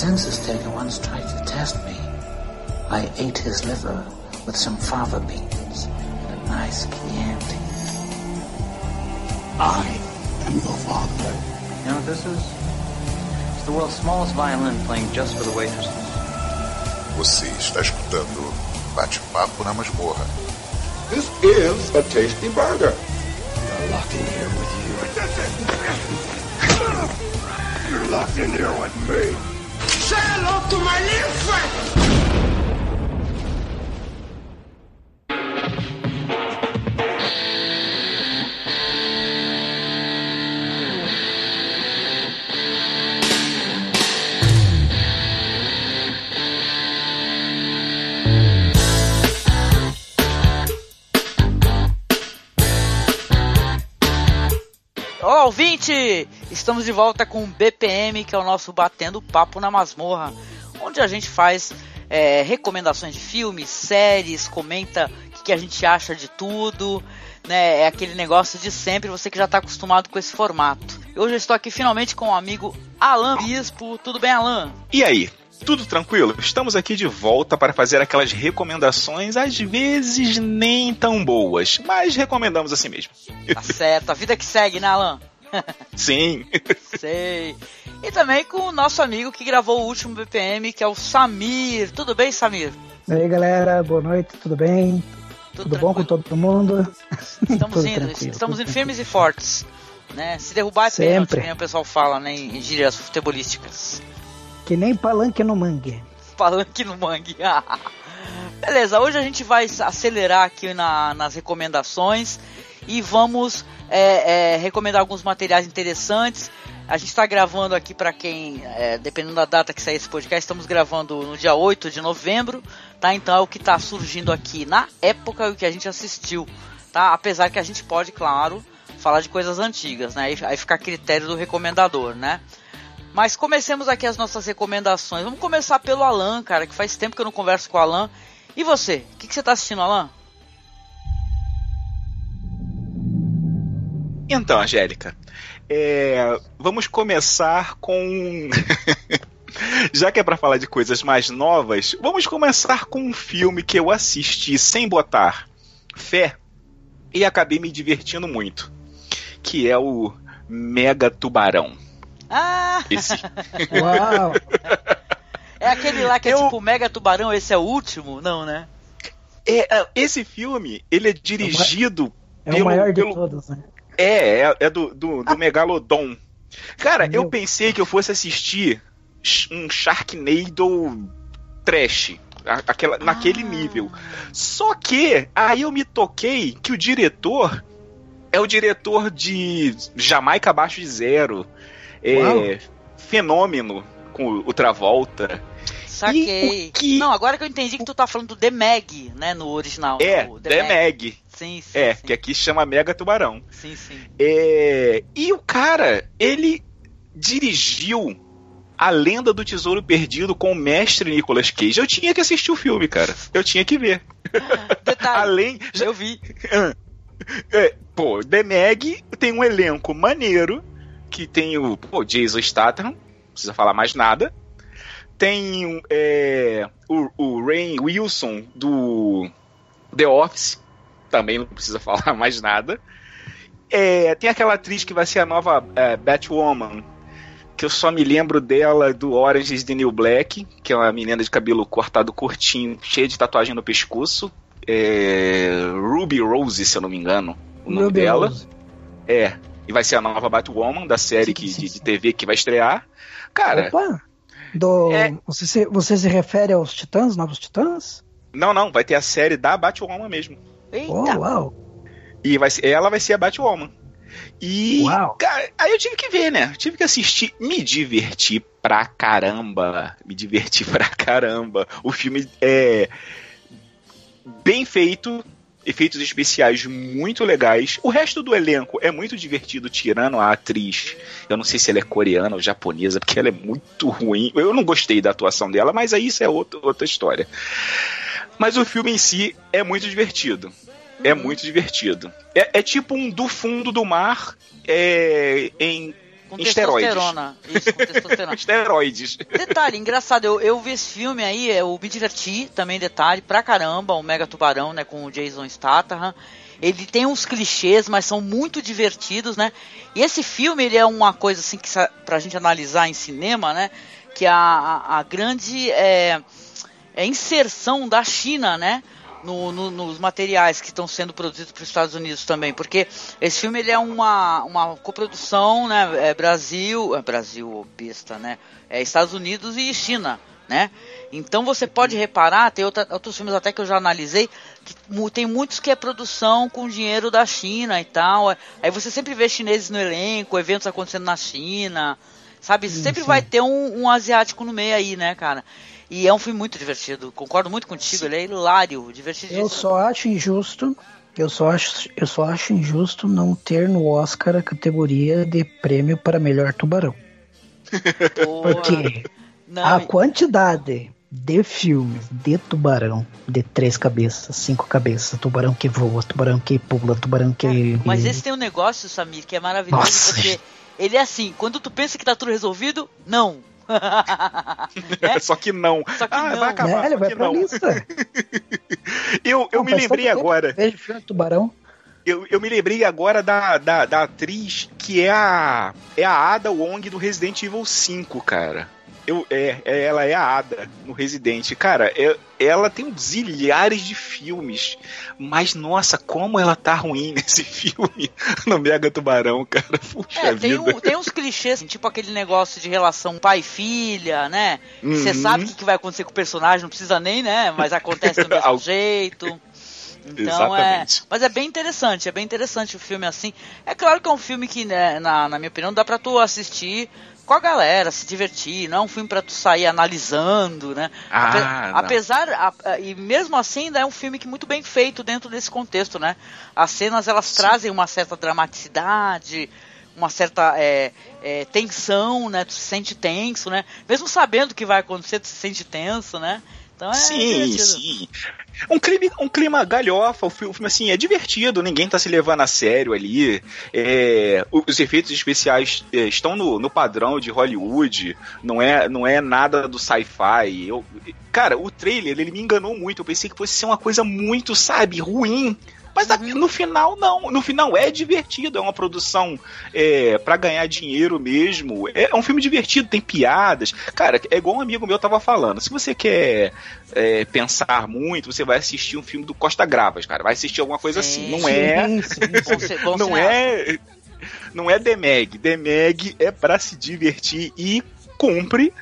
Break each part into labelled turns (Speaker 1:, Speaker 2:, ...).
Speaker 1: census taker once tried to test me. I ate his liver with some fava beans and a nice Chianti.
Speaker 2: I am your father.
Speaker 3: You know what this is? It's the world's smallest violin playing just for the waitresses.
Speaker 4: Você está escutando Bate-Papo na Masmorra.
Speaker 2: This is a tasty burger.
Speaker 5: You're locked in here with you.
Speaker 2: You're locked in here with me.
Speaker 6: Friend.
Speaker 7: Olá, ouvinte! Estamos de volta com o BPM, que é o nosso Batendo Papo na Masmorra, onde a gente faz é, recomendações de filmes, séries, comenta o que, que a gente acha de tudo, né? É aquele negócio de sempre, você que já está acostumado com esse formato. Hoje eu estou aqui finalmente com o amigo Alan Bispo. Tudo bem, Alan?
Speaker 8: E aí? Tudo tranquilo? Estamos aqui de volta para fazer aquelas recomendações, às vezes nem tão boas, mas recomendamos assim mesmo.
Speaker 7: Tá certo, a vida que segue, né, Alan?
Speaker 8: Sim.
Speaker 7: Sei. E também com o nosso amigo que gravou o último BPM, que é o Samir. Tudo bem, Samir?
Speaker 9: E aí, galera, boa noite, tudo bem?
Speaker 7: Tudo,
Speaker 9: Tudo bom com todo mundo?
Speaker 7: Estamos
Speaker 9: Tudo
Speaker 7: indo, estamos indo firmes e fortes. Né? Se derrubar é pênalti,
Speaker 9: Sempre.
Speaker 7: o pessoal fala, né, em gírias futebolísticas.
Speaker 9: Que nem palanque no mangue.
Speaker 7: Palanque no mangue. Beleza, hoje a gente vai acelerar aqui na- nas recomendações e vamos é, é, recomendar alguns materiais interessantes. A gente está gravando aqui para quem, é, dependendo da data que sair esse podcast, estamos gravando no dia 8 de novembro, tá? Então é o que está surgindo aqui na época e o que a gente assistiu, tá? Apesar que a gente pode, claro, falar de coisas antigas, né? Aí, fica a critério do recomendador, né? Mas comecemos aqui as nossas recomendações. Vamos começar pelo Alan, cara, que faz tempo que eu não converso com o Alan. E você? O que, que você tá assistindo, Alan?
Speaker 8: Então, Angélica, é, vamos começar com. Já que é para falar de coisas mais novas, vamos começar com um filme que eu assisti sem botar fé e acabei me divertindo muito, que é o Mega Tubarão.
Speaker 7: Ah!
Speaker 8: Esse,
Speaker 9: Uau!
Speaker 7: É aquele lá que é
Speaker 8: Eu-
Speaker 7: tipo Mega Tubarão, esse é o último? Não, né?
Speaker 8: é, é, esse filme ele é dirigido
Speaker 9: É
Speaker 8: pelo,
Speaker 9: o maior de
Speaker 8: pelo-
Speaker 9: todos, né?
Speaker 8: É, é, é do, do, do Megalodon. Cara, eu
Speaker 9: Meu.
Speaker 8: pensei que eu fosse assistir um Sharknado trash. Aquela, Naquele
Speaker 7: Ah.
Speaker 8: nível. Só que aí eu me toquei que o diretor é o diretor de Jamaica Abaixo de Zero. É, Fenômeno com o, Travolta.
Speaker 7: Saquei.
Speaker 8: Que-
Speaker 7: Não, agora que eu entendi que tu tá falando do The Meg, né? No original.
Speaker 8: É,
Speaker 7: O
Speaker 8: The Meg.
Speaker 7: Sim, sim.
Speaker 8: É,
Speaker 7: sim.
Speaker 8: que aqui chama Mega Tubarão.
Speaker 7: Sim, sim.
Speaker 8: É, e o cara, ele dirigiu A Lenda do Tesouro Perdido com o mestre Nicolas Cage. Eu tinha que assistir o filme, cara. Eu tinha que ver.
Speaker 7: Detalhe,
Speaker 8: Além. já-
Speaker 7: eu vi.
Speaker 8: é, pô, The Meg tem um elenco maneiro. Que tem o pô, Jason Statham. Não precisa falar mais nada. Tem é, o, o Rain Wilson do The Office. Também não precisa falar mais nada. É, tem aquela atriz que vai ser a nova é, Batwoman, que eu só me lembro dela do Orange is the New Black, que é uma menina de cabelo cortado curtinho, cheia de tatuagem no pescoço. É, Ruby Rose, se eu não me engano, o nome
Speaker 9: Ruby
Speaker 8: dela.
Speaker 9: Rose.
Speaker 8: É, e vai ser a nova Batwoman da série
Speaker 9: Sim,
Speaker 8: que,
Speaker 9: sim,
Speaker 8: de, de TV que vai estrear. Cara,
Speaker 9: Opa! Do,
Speaker 8: É.
Speaker 9: você, se, você se refere aos Titãs, Novos Titãs?
Speaker 8: não, não, vai ter a série da Batwoman mesmo.
Speaker 7: Eita.
Speaker 9: Oh, uau!
Speaker 8: E vai ser, ela vai ser a Batwoman. E,
Speaker 9: Uau.
Speaker 8: cara, aí eu tive que ver, né? Tive que assistir, me diverti pra caramba. Me diverti pra caramba. O filme é bem feito, efeitos especiais muito legais. O resto do elenco é muito divertido, tirando a atriz. Eu não sei se ela é coreana ou japonesa, porque ela é muito ruim. Eu não gostei da atuação dela, mas aí isso é outra, outra história. Mas o filme em si é muito divertido. É muito divertido. É, é tipo um do fundo do mar é, em
Speaker 7: Com
Speaker 8: esteroides.
Speaker 7: Isso, com testosterona.
Speaker 8: Esteroides.
Speaker 7: Detalhe, engraçado, eu, eu vi esse filme aí, eu me diverti também, detalhe, pra caramba, o Mega Tubarão, né, com o Jason Statham. Ele tem uns clichês, mas são muito divertidos, né? E esse filme, ele é uma coisa assim que pra gente analisar em cinema, né? Que a, a, a grande é, é inserção da China, né? No, no- nos materiais que estão sendo produzidos para os Estados Unidos também, porque esse filme ele é uma, uma coprodução, né? É Brasil, é Brasil besta, né? É Estados Unidos e China, né? Então você pode reparar, tem outra- outros filmes até que eu já analisei, que tem muitos que é produção com dinheiro da China e tal. Aí você sempre vê chineses no elenco, eventos acontecendo na China, sabe? sempre vai ter um, um asiático no meio aí, né, cara? E é um filme muito divertido, concordo muito contigo, ele é hilário, divertidíssimo.
Speaker 9: Eu só acho injusto. Eu só acho, eu só acho injusto não ter no Oscar a categoria de prêmio para melhor tubarão. Porque
Speaker 7: Não,
Speaker 9: a quantidade de filmes de tubarão, de três cabeças, cinco cabeças, tubarão que voa, tubarão que pula, tubarão que.
Speaker 7: Mas esse tem um negócio, Samir, que é maravilhoso,
Speaker 9: Nossa.
Speaker 7: porque ele é assim, quando tu pensa que tá tudo resolvido, não. É?
Speaker 8: Só que não.
Speaker 7: Só que
Speaker 8: ah,
Speaker 7: não.
Speaker 8: vai acabar.
Speaker 9: Né, ele
Speaker 8: só
Speaker 9: vai
Speaker 8: que
Speaker 9: pra
Speaker 8: não.
Speaker 9: lista.
Speaker 8: Eu, eu
Speaker 9: Não,
Speaker 8: me lembrei agora.
Speaker 9: Vejo filme tubarão.
Speaker 8: Eu, eu me lembrei agora da, da, da atriz que é a. É a Ada Wong do Resident Evil 5, cara. Eu, é, é- ela é a Ada no Resident. Cara, é- ela tem zilhares de filmes. Mas, nossa, como ela tá ruim nesse filme no Mega Tubarão, cara. Puxa
Speaker 7: É, tem,
Speaker 8: vida.
Speaker 7: um- tem uns clichês, assim, tipo aquele negócio de relação pai-filha, né? Você
Speaker 8: Uhum.
Speaker 7: sabe o que, que vai acontecer com o personagem, não precisa nem, né? Mas acontece do mesmo jeito. Então é. Mas é bem interessante, é bem interessante o filme assim. É claro que é um filme que, né, na, na minha opinião, dá pra tu assistir com a galera, se divertir. Não é um filme pra tu sair analisando, né?
Speaker 8: Ah,
Speaker 7: apesar. a- e mesmo assim, ainda é um filme que muito bem feito dentro desse contexto, né? As cenas elas trazem uma certa dramaticidade, uma certa é, é, tensão, né? Tu se sente tenso, né? Mesmo sabendo o que vai acontecer, tu se sente tenso, né? Então é
Speaker 8: Sim,
Speaker 7: divertido.
Speaker 8: sim. Um clima, um clima galhofa, o filme, assim, é divertido, ninguém tá se levando a sério ali. É, os efeitos especiais é, estão no, no padrão de Hollywood, não é, não é nada do sci-fi. Eu- Cara, o trailer, ele me enganou muito, eu pensei que fosse ser uma coisa muito, sabe, ruim. Mas na- no final, não. No final é divertido, é uma produção é, para ganhar dinheiro mesmo. É, é um filme divertido, tem piadas. Cara, é igual um amigo meu tava falando. Se você quer é, pensar muito, você vai assistir um filme do Costa Gravas, cara. Vai assistir alguma coisa
Speaker 7: Sim.
Speaker 8: assim. Não é.
Speaker 9: Sim, sim.
Speaker 8: Não é. Não é Demeg. Demeg é pra se divertir e cumpre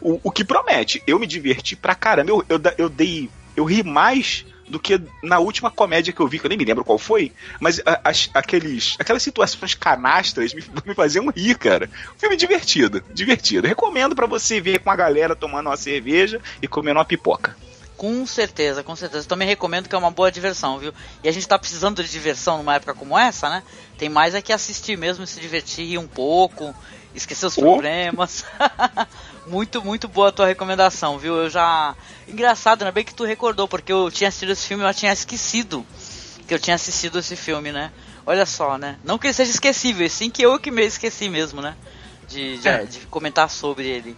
Speaker 8: o, o que promete. Eu me diverti pra caramba. Eu, eu, eu dei. Eu ri mais do que na última comédia que eu vi, que eu nem me lembro qual foi, mas a- as- aqueles, aquelas situações canastras me, me faziam rir, cara. Filme divertido, divertido. Recomendo pra você ver com a galera tomando uma cerveja e comendo uma pipoca.
Speaker 7: Com certeza, com certeza. Também recomendo que é uma boa diversão, viu? E a gente tá precisando de diversão numa época como essa, né? Tem mais é que assistir mesmo, se divertir um pouco, esquecer os
Speaker 8: Oh.
Speaker 7: problemas. muito, muito boa a tua recomendação, viu? Eu já. Engraçado, ainda bem que tu recordou, porque eu tinha assistido esse filme e eu tinha esquecido que eu tinha assistido esse filme, né? Olha só, né? Não que ele seja esquecível, sim que eu que me esqueci mesmo, né? De, de,
Speaker 8: É.
Speaker 7: de comentar sobre ele.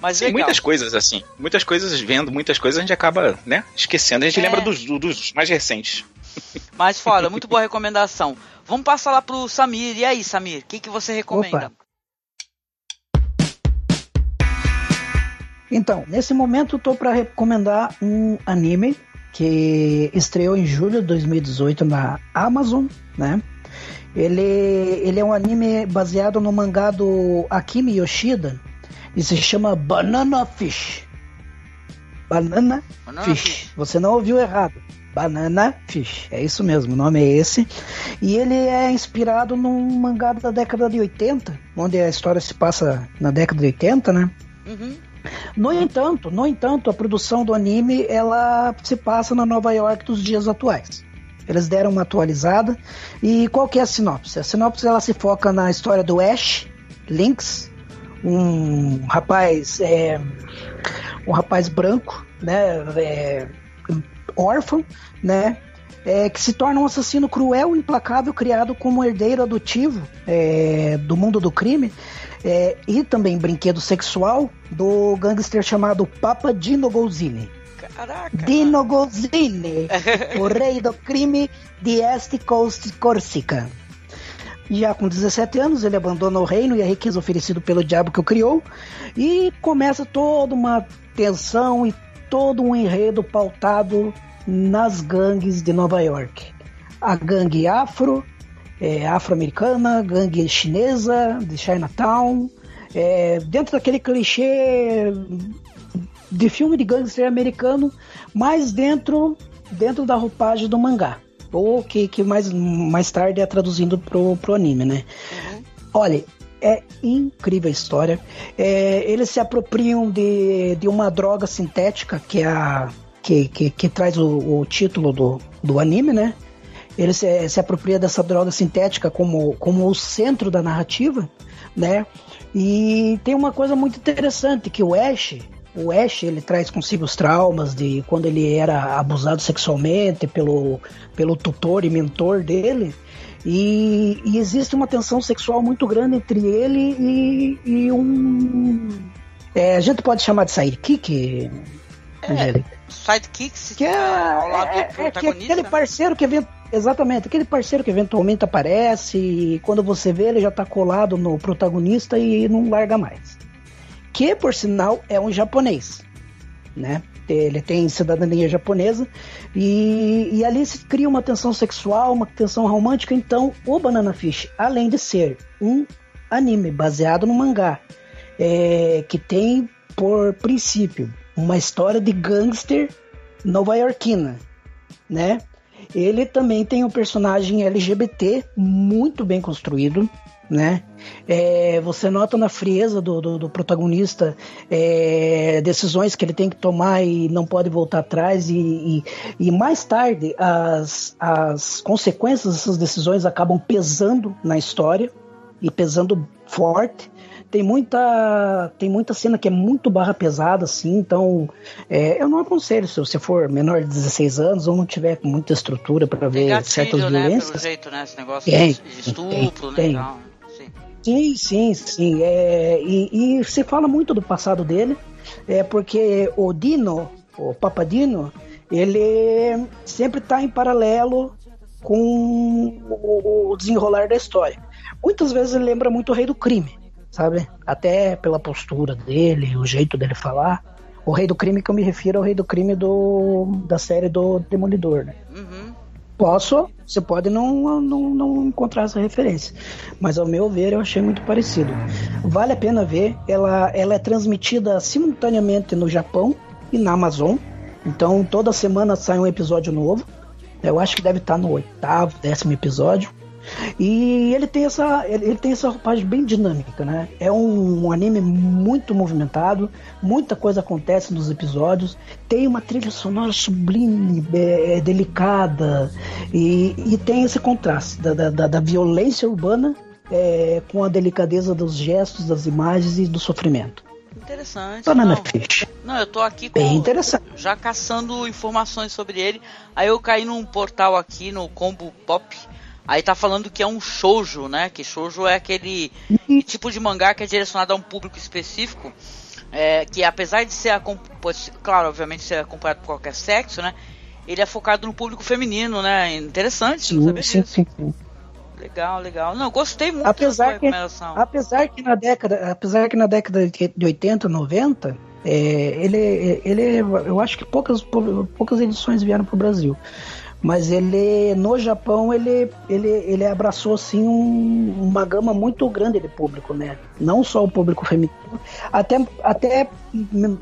Speaker 7: Mas
Speaker 8: Tem
Speaker 7: legal.
Speaker 8: muitas coisas assim, muitas coisas vendo, muitas coisas a gente acaba, né, esquecendo. A gente
Speaker 7: É.
Speaker 8: lembra dos, dos mais recentes.
Speaker 7: Mas foda, muito boa recomendação. Vamos passar lá pro Samir. E aí, Samir, o que, que você recomenda?
Speaker 9: Opa. Então, nesse momento eu tô para recomendar um anime que estreou em julho de 2018 na Amazon, né? Ele, ele é um anime baseado no mangá do Akimi Yoshida e se chama Banana Fish. Banana,
Speaker 7: Banana
Speaker 9: Fish.
Speaker 7: Fish.
Speaker 9: Você não ouviu errado. Banana Fish. É isso mesmo, o nome é esse. E ele é inspirado num mangá da década de 80, onde a história se passa na década de 80, né?
Speaker 7: Uhum.
Speaker 9: No entanto, no entanto, a produção do anime ela se passa na Nova York dos dias atuais. Eles deram uma atualizada. E qual que é a sinopse? A sinopse ela se foca na história do Ash Lynx, um rapaz, é, um rapaz branco, né, é, órfão, né, é, que se torna um assassino cruel e implacável criado como herdeiro adotivo é, do mundo do crime é, e também brinquedo sexual do gangster chamado Papa Dino Golzini.
Speaker 7: Caraca.
Speaker 9: Dino Golzini, o rei do crime de East Coast Corsica. Já com 17 anos, ele abandona o reino e a riqueza oferecida pelo diabo que o criou e começa toda uma tensão e todo um enredo pautado nas gangues de Nova York. A gangue afro, é, afro-americana, gangue chinesa, de Chinatown, é, dentro daquele clichê de filme de gangster americano, mas dentro, dentro da roupagem do mangá. Ou que, que mais, mais tarde é traduzindo pro, pro anime, né? Uhum. Olha, é incrível a história. É, eles se apropriam de, de uma droga sintética que é a. que, que, que traz o, o título do, do anime, né? Ele se, se apropria dessa droga sintética como, como o centro da narrativa, né? E tem uma coisa muito interessante que o Ash, o Ash ele traz consigo os traumas de quando ele era abusado sexualmente pelo, pelo tutor e mentor dele. E, e existe uma tensão sexual muito grande entre ele e, e um. É, a gente pode chamar de sidekick,
Speaker 7: é, Sidekick
Speaker 9: que é, ao lado é, do protagonista. É, que aquele parceiro que exatamente aquele parceiro que eventualmente aparece e quando você vê ele já está colado no protagonista e não larga mais que por sinal é um japonês, né? Ele tem cidadania japonesa e, e ali se cria uma tensão sexual, uma tensão romântica. Então, o Banana Fish, além de ser um anime baseado no mangá, é, que tem por princípio uma história de gangster nova-iorquina, né? Ele também tem um personagem LGBT muito bem construído, né? É, você nota na frieza do, do, do protagonista é, decisões que ele tem que tomar e não pode voltar atrás e, e, e, mais tarde as, as consequências dessas decisões acabam pesando na história e pesando forte tem muita tem muita cena que é muito barra pesada assim então é, eu não aconselho se você for menor de 16 anos ou não tiver muita estrutura para ver gatilho, certas
Speaker 7: né,
Speaker 9: violências
Speaker 7: pelo jeito né esse negócio tem, de estupro
Speaker 9: tem, né tem. Sim, sim, sim. É, e, e se fala muito do passado dele, é porque o Dino, o Papadino, ele sempre está em paralelo com o desenrolar da história. Muitas vezes ele lembra muito o Rei do Crime, sabe? Até pela postura dele, o jeito dele falar. O Rei do Crime que eu me refiro ao Rei do Crime do, da série do Demolidor, né? Uhum. Posso, você pode não, não, não encontrar essa referência, mas ao meu ver eu achei muito parecido. Vale a pena ver, ela, ela é transmitida simultaneamente no Japão e na Amazon, então toda semana sai um episódio novo. Eu acho que deve estar no oitavo, décimo episódio. E ele tem essa, ele tem essa roupagem bem dinâmica, né? É um, um, anime muito movimentado, muita coisa acontece nos episódios, tem uma trilha sonora sublime, é, delicada, e, e, tem esse contraste da, da, da violência urbana é, com a delicadeza dos gestos, das imagens e do sofrimento.
Speaker 7: Interessante.
Speaker 9: Banana
Speaker 7: não.
Speaker 9: Fish.
Speaker 7: Não, eu tô aqui com,
Speaker 9: Bem interessante.
Speaker 7: já caçando informações sobre ele. Aí eu caí num portal aqui no Combo Pop Aí tá falando que é um shoujo, né? Que shoujo é aquele tipo de mangá que é direcionado a um público específico. É, que apesar de ser, claro, obviamente ser acompanhado por qualquer sexo, né? Ele é focado no público feminino, né? Interessante, sim, não sim. Sim, sim. Legal, legal. Não, gostei muito
Speaker 9: apesar dessa recomendação. Que, apesar que na década, apesar que na década de 80, 90, é, ele, ele, eu acho que poucas, poucas edições vieram para o Brasil mas ele no Japão ele ele, ele abraçou assim um, uma gama muito grande de público, né? Não só o público feminino, até até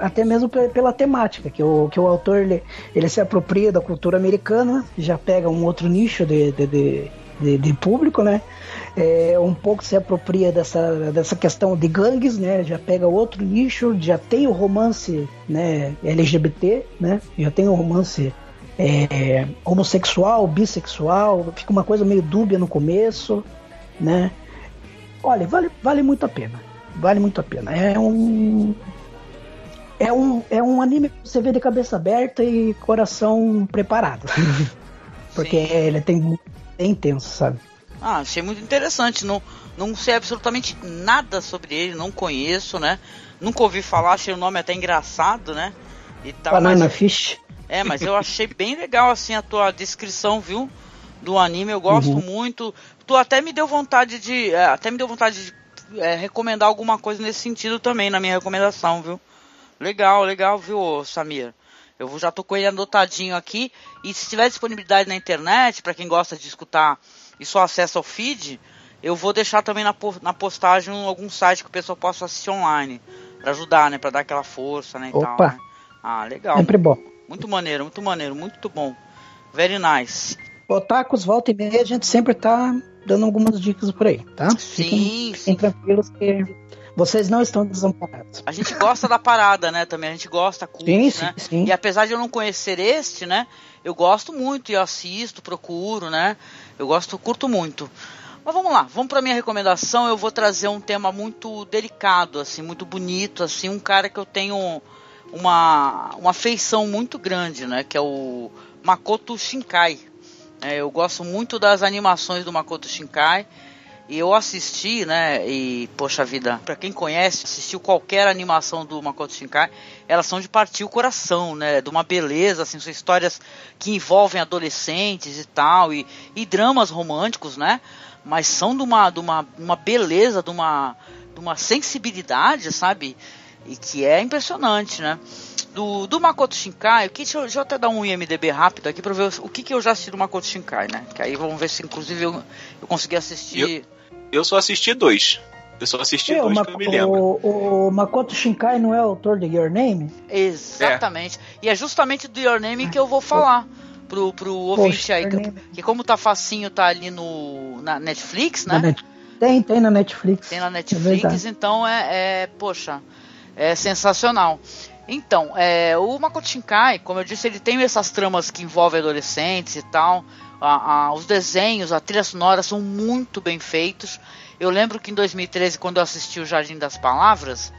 Speaker 9: até mesmo pela temática que o que o autor ele, ele se apropria da cultura americana, já pega um outro nicho de, de, de, de, de público, né? É, um pouco se apropria dessa, dessa questão de gangues, né? Já pega outro nicho, já tem o romance, né? LGBT, né? Já tem o romance é, homossexual, bissexual, fica uma coisa meio dúbia no começo, né? Olha, vale, vale muito a pena. Vale muito a pena. É um. É um, é um anime que você vê de cabeça aberta e coração preparado. Porque
Speaker 7: Sim.
Speaker 9: ele tem bem intenso, sabe?
Speaker 7: Ah, achei muito interessante. Não, não sei absolutamente nada sobre ele, não conheço, né? Nunca ouvi falar, achei o nome até engraçado, né? E tal,
Speaker 9: Banana Fish.
Speaker 7: É, mas eu achei bem legal assim a tua descrição, viu? Do anime, eu gosto
Speaker 9: Uhum.
Speaker 7: muito. Tu até me deu vontade de. é, até me deu vontade de é, recomendar alguma coisa nesse sentido também na minha recomendação, viu? Legal, legal, viu, Samir? Eu já tô com ele anotadinho aqui. E se tiver disponibilidade na internet, para quem gosta de escutar e só acessa o feed, eu vou deixar também na, na postagem algum site que o pessoal possa assistir online. Pra ajudar, né? Pra dar aquela força, né? E
Speaker 9: Opa.
Speaker 7: tal, né? Ah, legal.
Speaker 9: Sempre bom.
Speaker 7: Muito maneiro, muito maneiro, muito bom. Very nice.
Speaker 9: Otakus, volta e meia, a gente sempre tá dando algumas dicas por aí, tá?
Speaker 7: Sim,
Speaker 9: Fiquem, fiquem tranquilos que vocês não estão desamparados.
Speaker 7: A gente gosta da parada, né? Também a gente gosta, curte,
Speaker 9: Sim, sim,
Speaker 7: né?
Speaker 9: sim.
Speaker 7: E apesar de eu não conhecer este, né? Eu gosto muito e assisto, procuro, né? Eu gosto, curto muito. Mas vamos lá, vamos para minha recomendação. Eu vou trazer um tema muito delicado, assim, muito bonito, assim, um cara que eu tenho uma uma afeição muito grande, né? Que é o Makoto Shinkai. É, eu gosto muito das animações do Makoto Shinkai. E eu assisti, né? E, poxa vida, pra quem conhece, assistiu qualquer animação do Makoto Shinkai, elas são de partir o coração, né? De uma beleza, assim, são histórias que envolvem adolescentes e tal, e, e dramas românticos, né? Mas são de uma, de uma, uma beleza, de uma, de uma sensibilidade, sabe? E que é impressionante, né? Do, do Makoto Shinkai, o que, deixa, eu, deixa eu até dar um IMDB rápido aqui pra ver o que, que eu já assisti do Makoto Shinkai, né? Que aí vamos ver se inclusive eu, eu consegui assistir.
Speaker 8: Eu só assisti dois. Eu só assisti
Speaker 9: É, o,
Speaker 8: dois
Speaker 9: Ma-
Speaker 8: que eu me lembro.
Speaker 9: o, o Makoto Shinkai não é autor de Your Name?
Speaker 7: Exatamente. E é justamente do Your Name que eu vou falar pro, pro ouvinte
Speaker 9: Poxa,
Speaker 7: aí. Que, que como tá facinho, tá ali no, na Netflix,
Speaker 9: Na
Speaker 7: né?
Speaker 9: Net- Tem, tem na Netflix.
Speaker 7: Tem na
Speaker 9: É
Speaker 7: Netflix,
Speaker 9: verdade.
Speaker 7: então é, é, poxa, é sensacional. Então, é, o Makoto Shinkai, como eu disse, ele tem essas tramas que envolvem adolescentes e tal. A- a- os desenhos, a trilha sonora são muito bem feitos. Eu lembro que em 2013, quando eu assisti o Jardim das Palavras,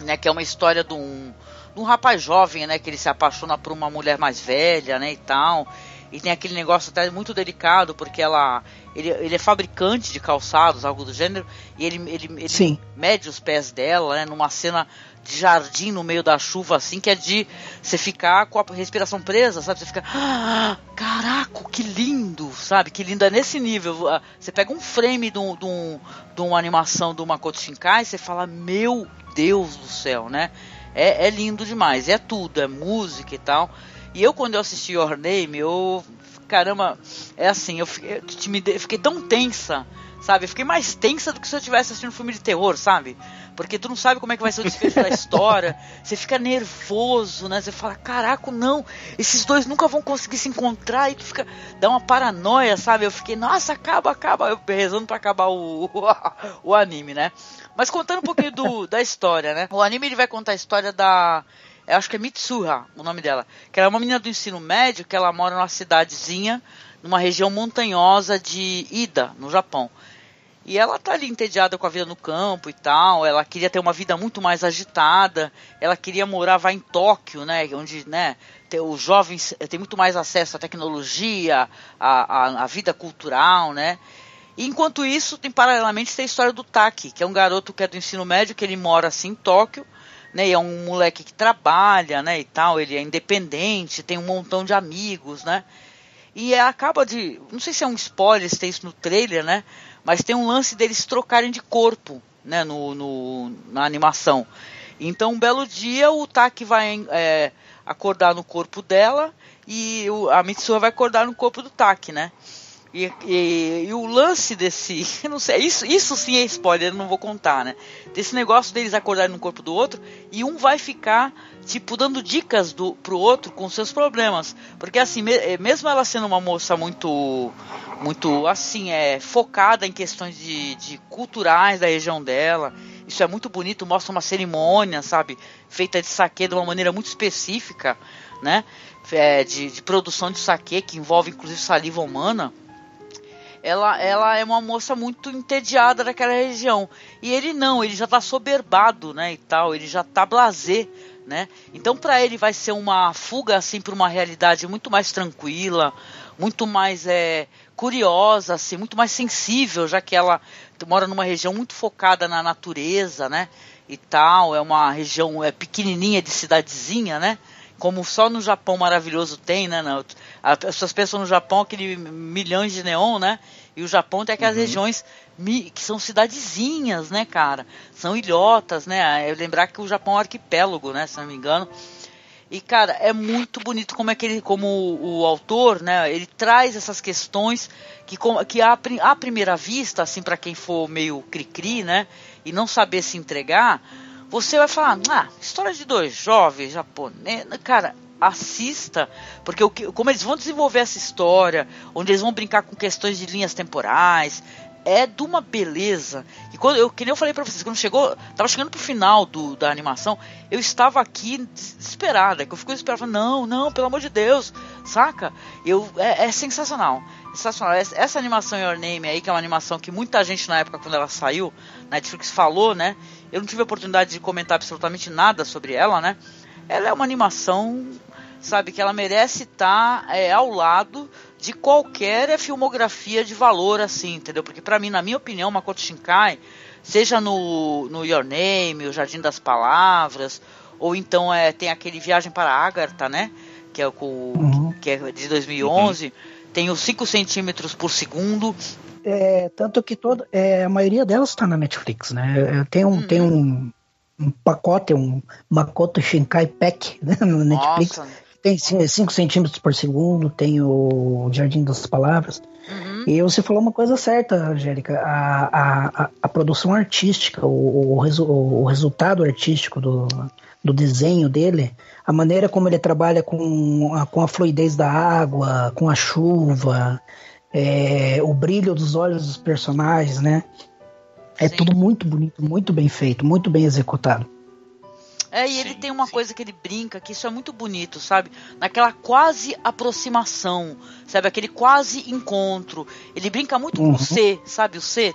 Speaker 7: né, que é uma história de um, de um rapaz jovem, né, que ele se apaixona por uma mulher mais velha, né, e tal. E tem aquele negócio até muito delicado, porque ela ele, ele é fabricante de calçados, algo do gênero, e ele, ele, ele
Speaker 9: Sim.
Speaker 7: mede os pés dela, né, numa cena de jardim no meio da chuva, assim, que é de você ficar com a respiração presa, sabe? Você fica, ah, caraca, que lindo, sabe? Que lindo é nesse nível. Ah, Você pega um frame de, um, de, um, de uma animação do Makoto Shinkai, você fala, meu Deus do céu, né? É, é lindo demais, é tudo, é música e tal. E eu, quando eu assisti Your Name, eu. Caramba, é assim, eu fiquei, eu fiquei tão tensa, sabe? Eu fiquei mais tensa do que se eu estivesse assistindo um filme de terror, sabe? Porque tu não sabe como é que vai ser o desfecho da história, você fica nervoso, né? Você fala, caraca, não, esses dois nunca vão conseguir se encontrar, e tu fica. dá uma paranoia, sabe? Eu fiquei, nossa, acaba, acaba, eu rezando pra acabar o, o anime, né? Mas contando um pouquinho do, da história, né? O anime ele vai contar a história da. Eu acho que é Mitsuha, o nome dela. Que ela é uma menina do ensino médio que ela mora numa cidadezinha, numa região montanhosa de Ida, no Japão. E ela tá ali entediada com a vida no campo e tal. Ela queria ter uma vida muito mais agitada. Ela queria morar vai em Tóquio, né? Onde, né? Os jovens têm muito mais acesso à tecnologia, à, à, à vida cultural, né? Enquanto isso, tem paralelamente tem a história do Taki, que é um garoto que é do ensino médio, que ele mora assim em Tóquio, né? E é um moleque que trabalha, né? E tal. Ele é independente, tem um montão de amigos, né? E é, acaba de. Não sei se é um spoiler, se tem isso no trailer, né? Mas tem um lance deles trocarem de corpo, né? No, no- na animação. Então, um belo dia, o Taki vai é, acordar no corpo dela e o- a Mitsuha vai acordar no corpo do Taki, né? E, e- e o lance desse. Não sei, isso, isso sim é spoiler, eu não vou contar, né? Desse negócio deles acordarem no corpo do outro e um vai ficar, tipo, dando dicas do, pro outro com seus problemas. Porque, assim, me- eh, mesmo ela sendo uma moça muito. Muito, assim, é, focada em questões de, de culturais da região dela. Isso é muito bonito, mostra uma cerimônia, sabe? Feita de saque de uma maneira muito específica, né? É, de, de produção de saque que envolve inclusive saliva humana ela, ela é uma moça muito entediada daquela região. E ele não, ele já tá soberbado, né, e tal, ele já tá blasé, né? Então para ele vai ser uma fuga assim para uma realidade muito mais tranquila, muito mais é, curiosa, assim, muito mais sensível, já que ela mora numa região muito focada na natureza, né? E tal, é uma região é, pequenininha de cidadezinha, né? Como só no Japão maravilhoso tem, né? As pessoas pensam no Japão aquele milhões de neon, né? E o Japão tem aquelas uhum. regiões que são cidadezinhas, né, cara? São ilhotas, né? Eu lembrar que o Japão é um arquipélago, né? Se não me engano. E, cara, é muito bonito como é que ele, como o, o autor, né, ele traz essas questões que, que à, à primeira vista, assim, para quem for meio cri-cri, né, e não saber se entregar, você vai falar, ah, história de dois jovens japoneses, cara, assista, porque o que, como eles vão desenvolver essa história, onde eles vão brincar com questões de linhas temporais, é de uma beleza. E quando eu, que nem eu falei para vocês, quando chegou, tava chegando pro final do, da animação, eu estava aqui desesperada, que eu fico esperando, não, não, pelo amor de Deus, saca? Eu é, é sensacional. Sensacional. Essa, essa, animação Your Name aí, que é uma animação que muita gente na época quando ela saiu, na Netflix falou, né? Eu não tive a oportunidade de comentar absolutamente nada sobre ela, né? Ela é uma animação, sabe, que ela merece estar tá, é, ao lado de qualquer filmografia de valor, assim, entendeu? Porque para mim, na minha opinião, Makoto Shinkai, seja no, no Your Name, o Jardim das Palavras, ou então é, tem aquele Viagem para Agartha, né? Que é, o, uhum. que é de 2011, uhum. tem os 5 centímetros por segundo.
Speaker 9: É, tanto que toda, é, a maioria delas está na Netflix, né? Tem um, uhum. tem um, um pacote, um Makoto Shinkai Pack né, no Netflix. Nossa tem 5 centímetros por segundo, tem o Jardim das Palavras. Uhum. E você falou uma coisa certa, Angélica. A, a, a produção artística, o, o, resu, o, resultado artístico do, do desenho dele, a maneira como ele trabalha com a, com a fluidez da água, com a chuva, é, o brilho dos olhos dos personagens, né? É Sim. tudo muito bonito, muito bem feito, muito bem executado.
Speaker 7: É, e sim, ele tem uma sim. coisa que ele brinca, que isso é muito bonito, sabe? Naquela quase aproximação, sabe? Aquele quase encontro. Ele brinca muito uhum. com o C, sabe? O C,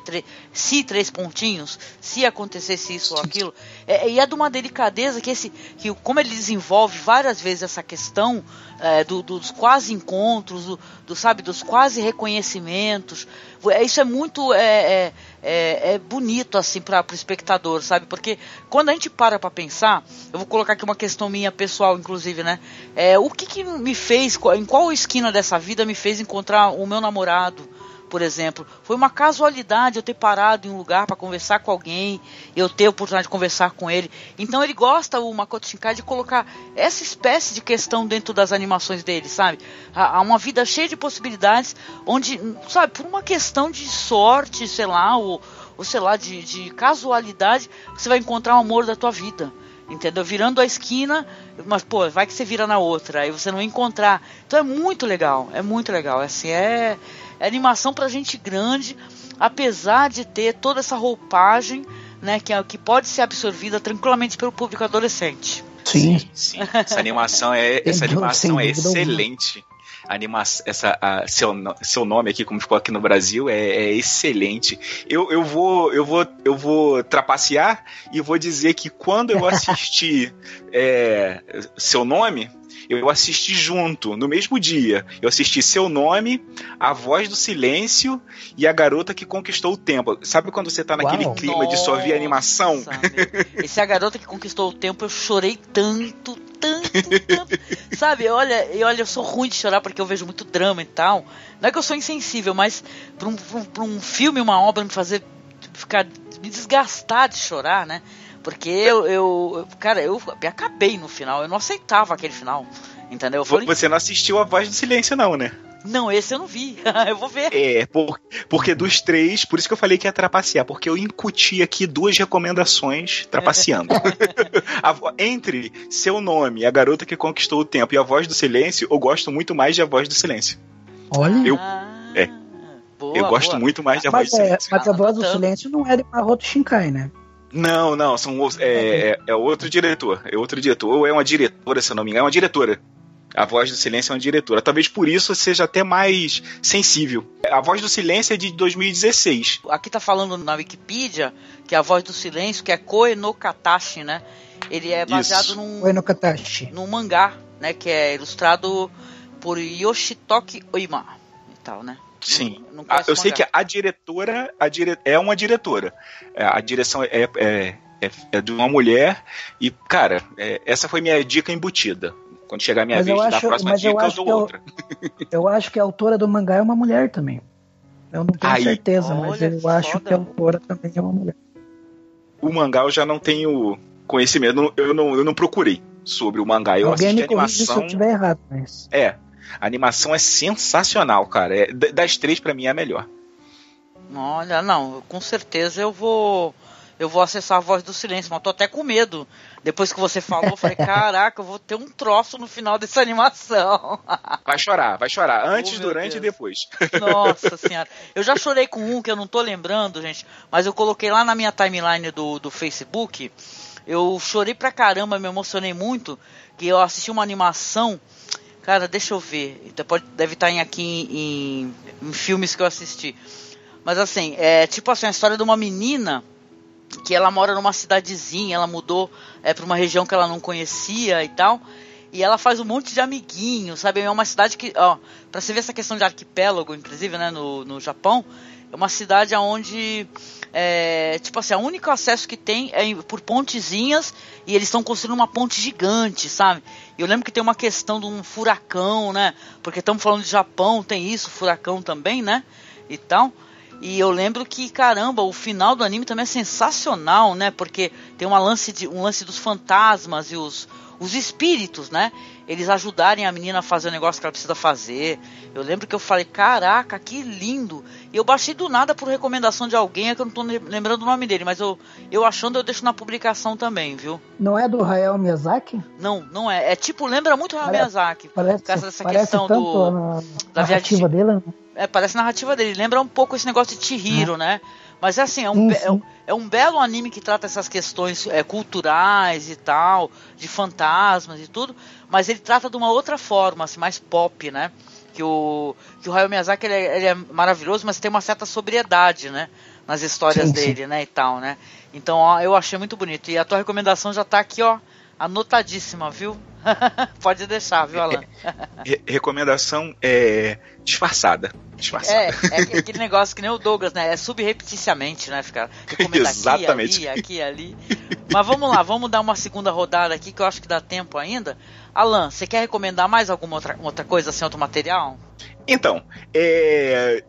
Speaker 7: se três pontinhos, se acontecesse isso ou aquilo. É, e é de uma delicadeza que esse, que como ele desenvolve várias vezes essa questão é, do, dos quase encontros, do, do, sabe? Dos quase reconhecimentos. É, isso é muito é, é, é, é bonito assim para o espectador, sabe? Porque quando a gente para para pensar, eu vou colocar aqui uma questão minha pessoal, inclusive, né? É, o que, que me fez, em qual esquina dessa vida me fez encontrar o meu namorado? Por exemplo. Foi uma casualidade eu ter parado em um lugar para conversar com alguém, eu ter a oportunidade de conversar com ele. Então ele gosta, o Makoto Shinkai, de colocar essa espécie de questão dentro das animações dele, sabe? Há uma vida cheia de possibilidades, onde, sabe, por uma questão de sorte, sei lá, ou, ou sei lá, de, de casualidade, você vai encontrar o amor da tua vida entendeu? Virando a esquina, mas pô, vai que você vira na outra, aí você não encontrar. Então é muito legal, é muito legal. Assim, é, é animação pra gente grande, apesar de ter toda essa roupagem, né, que, é, que pode ser absorvida tranquilamente pelo público adolescente.
Speaker 8: Sim, sim. Essa animação é, essa animação é excelente. Anima essa, a, seu, seu nome aqui, como ficou aqui no Brasil, é, é, excelente. Eu, eu, vou, eu, vou, eu vou trapacear e vou dizer que quando eu assisti é, seu nome, eu assisti junto, no mesmo dia. Eu assisti Seu Nome, A Voz do Silêncio e A Garota que Conquistou o Tempo. Sabe quando você tá naquele Uau. clima Nossa, de só ver animação?
Speaker 7: Esse A Garota que Conquistou o Tempo, eu chorei tanto, tanto, tanto. sabe, olha, e olha, eu sou ruim de chorar porque eu vejo muito drama e tal. Não é que eu sou insensível, mas pra um, pra um, pra um filme, uma obra me fazer ficar me desgastar de chorar, né? Porque eu, eu, cara, eu me acabei no final, eu não aceitava aquele final, entendeu?
Speaker 8: Falei, Você não assistiu a Voz do Silêncio, não, né?
Speaker 7: Não, esse eu não vi. eu vou ver.
Speaker 8: É, por, porque dos três, por isso que eu falei que ia trapacear, porque eu incuti aqui duas recomendações trapaceando. a, entre seu nome, A Garota que Conquistou o Tempo e A Voz do Silêncio, eu gosto muito mais de A Voz do Silêncio.
Speaker 9: Olha.
Speaker 8: Eu, é. Boa, eu gosto boa. muito mais de A Voz
Speaker 9: mas,
Speaker 8: do é, Silêncio.
Speaker 9: Mas A Voz do Silêncio não é de Maroto Shinkai, né?
Speaker 8: Não, não, são, é, é, é, outro diretor. É outro diretor. Ou é uma diretora, se eu não me engano. É uma diretora. A Voz do Silêncio é uma diretora. Talvez por isso seja até mais sensível. A Voz do Silêncio é de 2016.
Speaker 7: Aqui tá falando na Wikipedia que a Voz do Silêncio, que é Koe no Katashi, né? Ele é baseado isso. num, num mangá, né? Que é ilustrado por Yoshitoki Oima e tal, né?
Speaker 8: Sim.
Speaker 7: Não- não
Speaker 8: Ah, eu sei que a diretora a dire... é uma diretora. É, A direção é, é, é, é de uma mulher. E, cara, é, essa foi minha dica embutida. Quando chegar a minha
Speaker 9: Mas
Speaker 8: vez
Speaker 9: eu
Speaker 8: de dar a próxima
Speaker 9: mas eu
Speaker 8: dica, eu,
Speaker 9: acho
Speaker 8: dou
Speaker 9: que eu-
Speaker 8: outra.
Speaker 9: Eu acho que a autora do mangá é uma mulher também. Eu não tenho
Speaker 8: Aí.
Speaker 9: certeza, mas eu acho
Speaker 7: foda.
Speaker 9: que a autora também é uma mulher.
Speaker 8: O mangá eu já não tenho conhecimento. Eu não, eu não procurei sobre o mangá. Eu
Speaker 9: Alguém
Speaker 8: assisti
Speaker 9: me
Speaker 8: a
Speaker 9: corrige se eu
Speaker 8: animação.
Speaker 9: estiver errado, mas.
Speaker 8: É. A animação é sensacional, cara. É, das três, pra mim, é a melhor.
Speaker 7: Olha, não, com certeza eu vou. Eu vou acessar a voz do silêncio, mas eu tô até com medo. Depois que você falou, eu falei, caraca, eu vou ter um troço no final dessa animação.
Speaker 8: Vai chorar, vai chorar. Antes,
Speaker 7: Oh,
Speaker 8: durante
Speaker 7: Deus.
Speaker 8: e depois.
Speaker 7: Nossa senhora. Eu já chorei com um que eu não tô lembrando, gente. Mas eu coloquei lá na minha timeline do, do Facebook. Eu chorei pra caramba, me emocionei muito. Que eu assisti uma animação. Cara, deixa eu ver. Então Pode, deve estar em, aqui em, em filmes que eu assisti. Mas assim, é tipo assim, a história de uma menina que ela mora numa cidadezinha, ela mudou é, para uma região que ela não conhecia e tal. E ela faz um monte de amiguinhos, sabe? É uma cidade que, ó, pra você ver essa questão de arquipélago, inclusive, né, no, no Japão, é uma cidade onde, é, tipo assim, o único acesso que tem é em- por pontezinhas e eles estão construindo uma ponte gigante, sabe? E eu lembro que tem uma questão de um furacão, né? Porque estamos falando de Japão, tem isso, furacão também, né? E tal. E eu lembro que, caramba, o final do anime também é sensacional, né? Porque tem uma lance de, um lance dos fantasmas e os, os espíritos, né? Eles ajudarem a menina a fazer o negócio que ela precisa fazer. Eu lembro que eu falei, caraca, que lindo. E eu baixei do nada por recomendação de alguém, é que eu não tô lem- lembrando o nome dele, mas eu, eu achando eu deixo na publicação também, viu?
Speaker 9: Não é do Hayao Miyazaki?
Speaker 7: Não, não é. É tipo, lembra muito o Hayao Miyazaki.
Speaker 9: Parece,
Speaker 7: Por causa dessa questão do-
Speaker 9: a
Speaker 7: da
Speaker 9: narrativa dele. né?
Speaker 7: É, parece a narrativa dele. Lembra um pouco esse negócio de Chihiro, né? Mas é assim, é um,
Speaker 9: Sim, sim.
Speaker 7: é um, é um belo anime que trata essas questões é, culturais e tal, de fantasmas e tudo, mas ele trata de uma outra forma, assim, mais pop, né? Que o, que o Hayao Miyazaki ele é, ele é maravilhoso, mas tem uma certa sobriedade, né? Nas histórias
Speaker 9: Sim, sim.
Speaker 7: dele, né? E tal, né? Então, ó, eu achei muito bonito. E a tua recomendação já tá aqui, ó, anotadíssima, viu? Pode deixar, viu, Alan?
Speaker 8: Re- recomendação é disfarçada. Disfarçada.
Speaker 7: É, é que- aquele negócio que nem o Douglas, né? É subrepeticiamente, né? Ficar recomenda
Speaker 8: Exatamente.
Speaker 7: aqui, ali, aqui, ali. Mas vamos lá, vamos dar uma segunda rodada aqui que eu acho que dá tempo ainda. Alan, você quer recomendar mais alguma outra, outra coisa, assim, outro material?
Speaker 8: Então, é,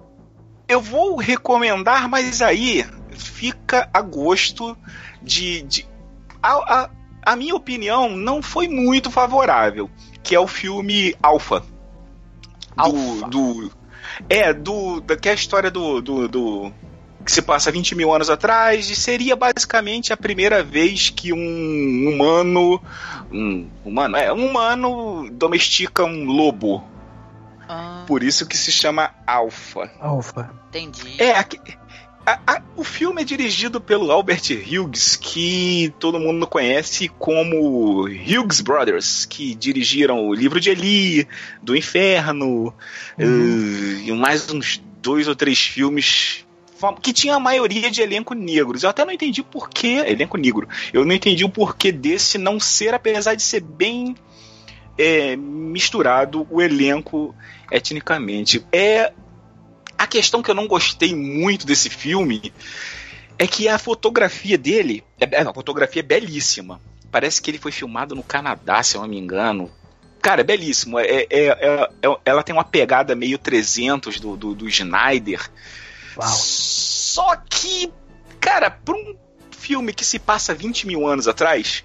Speaker 8: eu vou recomendar, mas aí fica a gosto de. de- a, a- a minha opinião não foi muito favorável, que é o filme Alpha. Do,
Speaker 7: Alpha.
Speaker 8: do- é, do. Da, que é a história do, do, do- que se passa 20 mil anos atrás, e seria basicamente a primeira vez que um humano. Um humano, é, um humano domestica um lobo.
Speaker 7: Ah,
Speaker 8: Por isso que se chama Alpha.
Speaker 9: Alfa.
Speaker 7: entendi.
Speaker 8: É, aqui- a- a- o filme é dirigido pelo Albert Hughes, que todo mundo conhece como Hughes Brothers, que dirigiram o Livro de Eli, Do Inferno, eh, e mais uns dois ou três filmes que tinha a maioria de elenco negros. Eu até não entendi por que elenco negro. Eu não entendi o porquê desse não ser, apesar de ser bem é, misturado o elenco etnicamente. É a questão que eu não gostei muito desse filme é que a fotografia dele, é, a fotografia é belíssima. Parece que ele foi filmado no Canadá, se eu não me engano. Cara, é belíssimo. É, é- é- é- ela tem uma pegada meio 300 do, do, do Schneider.
Speaker 9: Uau.
Speaker 8: Só que, cara, pra um filme que se passa 20 mil anos atrás,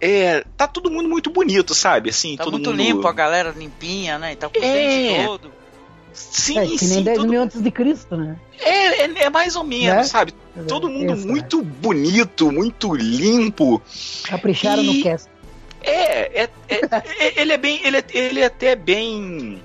Speaker 8: é, tá todo mundo muito bonito, sabe? Assim,
Speaker 7: Tá
Speaker 8: todo
Speaker 7: muito
Speaker 8: mundo...
Speaker 7: limpo, a galera limpinha, né? E tá com o
Speaker 8: É.
Speaker 7: dente todo.
Speaker 8: Sim,
Speaker 9: É, que
Speaker 8: sim,
Speaker 9: nem 10
Speaker 8: todo-
Speaker 9: mil antes de Cristo, né?
Speaker 8: É, é, é mais ou menos,
Speaker 9: Né?
Speaker 8: sabe? Todo mundo
Speaker 9: Isso,
Speaker 8: muito bonito, muito limpo.
Speaker 9: Capricharam
Speaker 8: E-
Speaker 9: no cast.
Speaker 8: É, é, é- é- ele é bem, ele é, ele é até bem,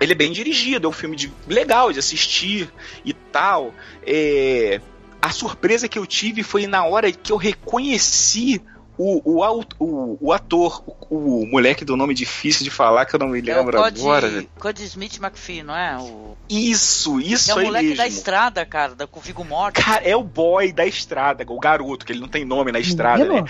Speaker 8: ele é bem dirigido, é um filme de, legal de assistir e tal. É, a surpresa que eu tive foi na hora que eu reconheci o, o, o, o ator, o, o moleque do nome difícil de falar que eu não me
Speaker 7: É o
Speaker 8: lembro agora.
Speaker 7: Cody, Cody Smith McPhee, não é? O,
Speaker 8: Isso, isso
Speaker 7: é o moleque
Speaker 8: mesmo.
Speaker 7: da estrada, cara, da, com o Viggo Mortensen.
Speaker 8: Cara, é o boy da estrada, o garoto, que ele não tem nome na estrada, né?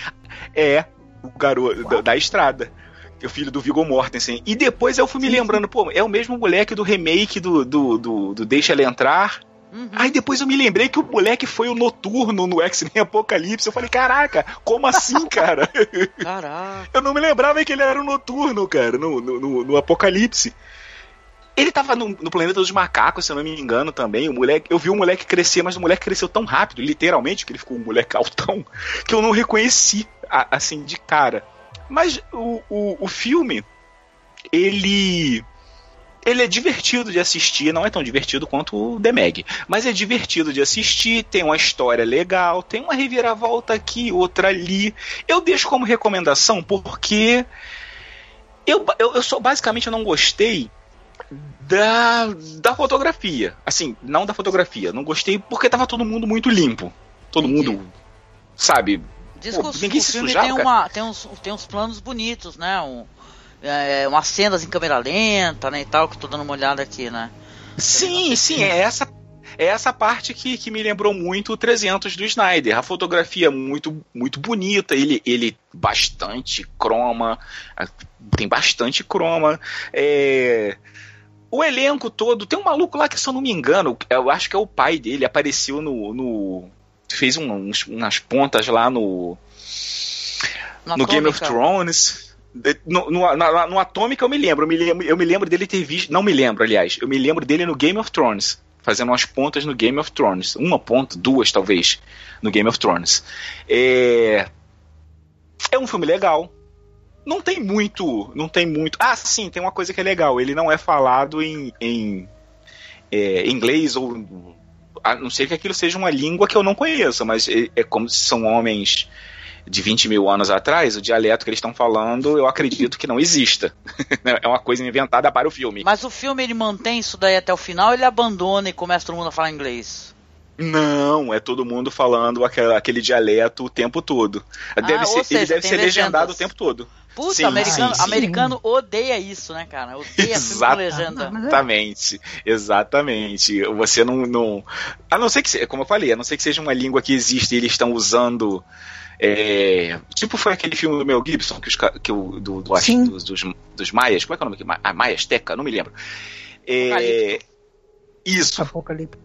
Speaker 8: É, o garoto da, da estrada. que é o filho do Viggo Mortensen. E depois eu fui me lembrando, pô, é o mesmo moleque do remake do, do, do, do Deixa Ela Entrar. Uhum. Aí depois eu me lembrei que o moleque foi o Noturno no X-Men Apocalipse. Eu falei, caraca, como assim, cara?
Speaker 7: Caraca.
Speaker 8: eu não me lembrava que ele era o Noturno, cara, no, no, no, Apocalipse. Ele tava no, no, planeta dos macacos, se eu não me engano, também. O moleque, eu vi o moleque crescer, mas o moleque cresceu tão rápido, literalmente, que ele ficou um moleque altão, que eu não reconheci, assim, de cara. Mas o, o, o filme, ele ele é divertido de assistir, não é tão divertido quanto o The Meg, mas é divertido de assistir, tem uma história legal, tem uma reviravolta aqui, outra ali. Eu deixo como recomendação porque eu, eu, eu sou basicamente eu não gostei da, da fotografia. Assim, não da fotografia, não gostei porque tava todo mundo muito limpo. Todo Entendi. mundo, sabe,
Speaker 7: Diz que o, o filme tem, uma, tem, uns, tem uns planos bonitos, né? Um, é, umas cenas em câmera lenta, né? E tal, que tô dando uma olhada aqui, né?
Speaker 8: Sim, sim, é essa, é essa parte que, que me lembrou muito o 300 do Snyder. A fotografia é muito, muito bonita, ele, ele bastante croma, tem bastante croma. É, o elenco todo, tem um maluco lá que, se eu não me engano, eu acho que é o pai dele, apareceu no, no fez um, uns, umas pontas lá no. no, no Game of Thrones. No, no, na, no Atômica eu me lembro, eu me lembro, eu me lembro dele ter visto. Não me lembro, aliás. Eu me lembro dele no Game of Thrones. Fazendo umas pontas no Game of Thrones. Uma ponta, duas talvez, no Game of Thrones. É, é um filme legal. Não tem muito. Não tem muito. Ah, sim, tem uma coisa que é legal. Ele não é falado em, em é, inglês ou a não ser que aquilo seja uma língua que eu não conheça, mas é, é como se são homens de 20 mil anos atrás, o dialeto que eles estão falando, eu acredito que não exista. é uma coisa inventada para o filme.
Speaker 7: Mas o filme ele mantém isso daí até o final, ele abandona e começa todo mundo a falar inglês.
Speaker 8: Não, é todo mundo falando aquele, aquele dialeto o tempo todo. Deve ah, ser, seja, ele deve ser legendas. legendado o tempo todo.
Speaker 7: Puta, sim, americano, sim, sim. americano odeia isso, né, cara? Odeia Exata, filme com legenda.
Speaker 8: Exatamente, exatamente. Você não, não. A não ser que, como eu falei, a não ser que seja uma língua que existe e eles estão usando. É, tipo foi aquele filme do Mel Gibson, que, os, que o, do, do, dos, dos, dos Maias, como é que é o nome? A Maia Azteca? Não me lembro. É, isso.
Speaker 9: Apocalipse.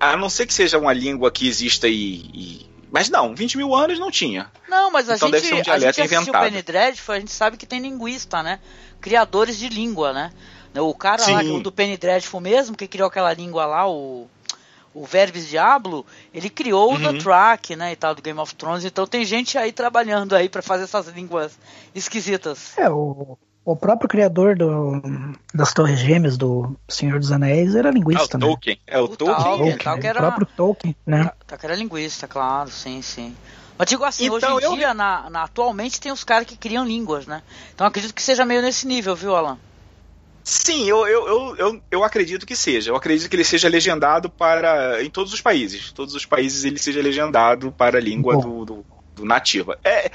Speaker 8: A não ser que seja uma língua que exista e, e mas não, 20 mil anos não tinha.
Speaker 7: Não, mas a então gente, deve ser um dialeto a gente inventado. o Penny Dreadful, a gente sabe que tem linguista, né? Criadores de língua, né? O cara Sim. lá do Penny Dreadful mesmo, que criou aquela língua lá, o, o Verbes Diablo, ele criou uhum. o The Track, né, e tal, do Game of Thrones. Então tem gente aí trabalhando aí para fazer essas línguas esquisitas.
Speaker 9: É, o, o próprio criador do, das Torres Gêmeas do Senhor dos Anéis era linguista,
Speaker 8: é o né? Tolkien. É o, o Tolkien. Tolkien,
Speaker 9: Tolkien era, o próprio Tolkien, né?
Speaker 7: Tolkien era linguista, claro, sim, sim. Mas digo assim, então, hoje em eu... dia, na, na, atualmente tem os caras que criam línguas, né? Então acredito que seja meio nesse nível, viu, Alan?
Speaker 8: Sim, eu, eu, eu, eu, eu acredito que seja. Eu acredito que ele seja legendado para. em todos os países. Todos os países ele seja legendado para a língua do, do, do nativa. É,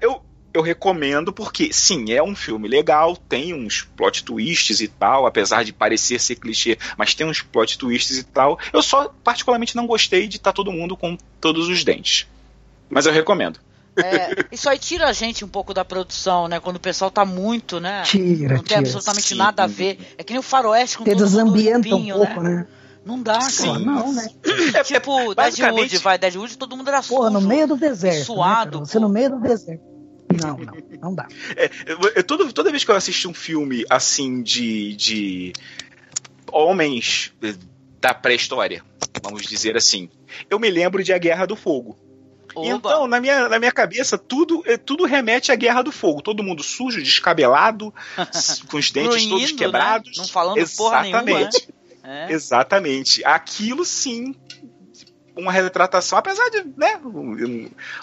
Speaker 8: eu, eu recomendo porque, sim, é um filme legal, tem uns plot twists e tal, apesar de parecer ser clichê, mas tem uns plot twists e tal. Eu só, particularmente, não gostei de estar tá todo mundo com todos os dentes. Mas eu recomendo.
Speaker 7: É, isso aí tira a gente um pouco da produção, né? Quando o pessoal tá muito, né?
Speaker 9: Tira,
Speaker 7: não tem
Speaker 9: tira,
Speaker 7: absolutamente sim. nada a ver. É que nem o faroeste com
Speaker 9: Tem todo mundo limpinho, um pouco, né? né?
Speaker 7: Não dá, Sim. cara. Não, né? É, tipo, basicamente... Deadwood, vai, Deadwood todo mundo era
Speaker 9: Porra, no meio do deserto. Né, suado. Né, Você no meio do deserto. Não, não, não dá. É,
Speaker 8: eu, toda, toda vez que eu assisto um filme assim de, de homens da pré-história, vamos dizer assim, eu me lembro de A Guerra do Fogo. Oba. Então, na minha, na minha cabeça, tudo, é, tudo remete à Guerra do Fogo. Todo mundo sujo, descabelado, com os dentes Ruindo, todos né? quebrados.
Speaker 7: Né? Não falando Exatamente. porra nenhuma.
Speaker 8: É. Exatamente. Aquilo sim uma retratação, apesar de, né,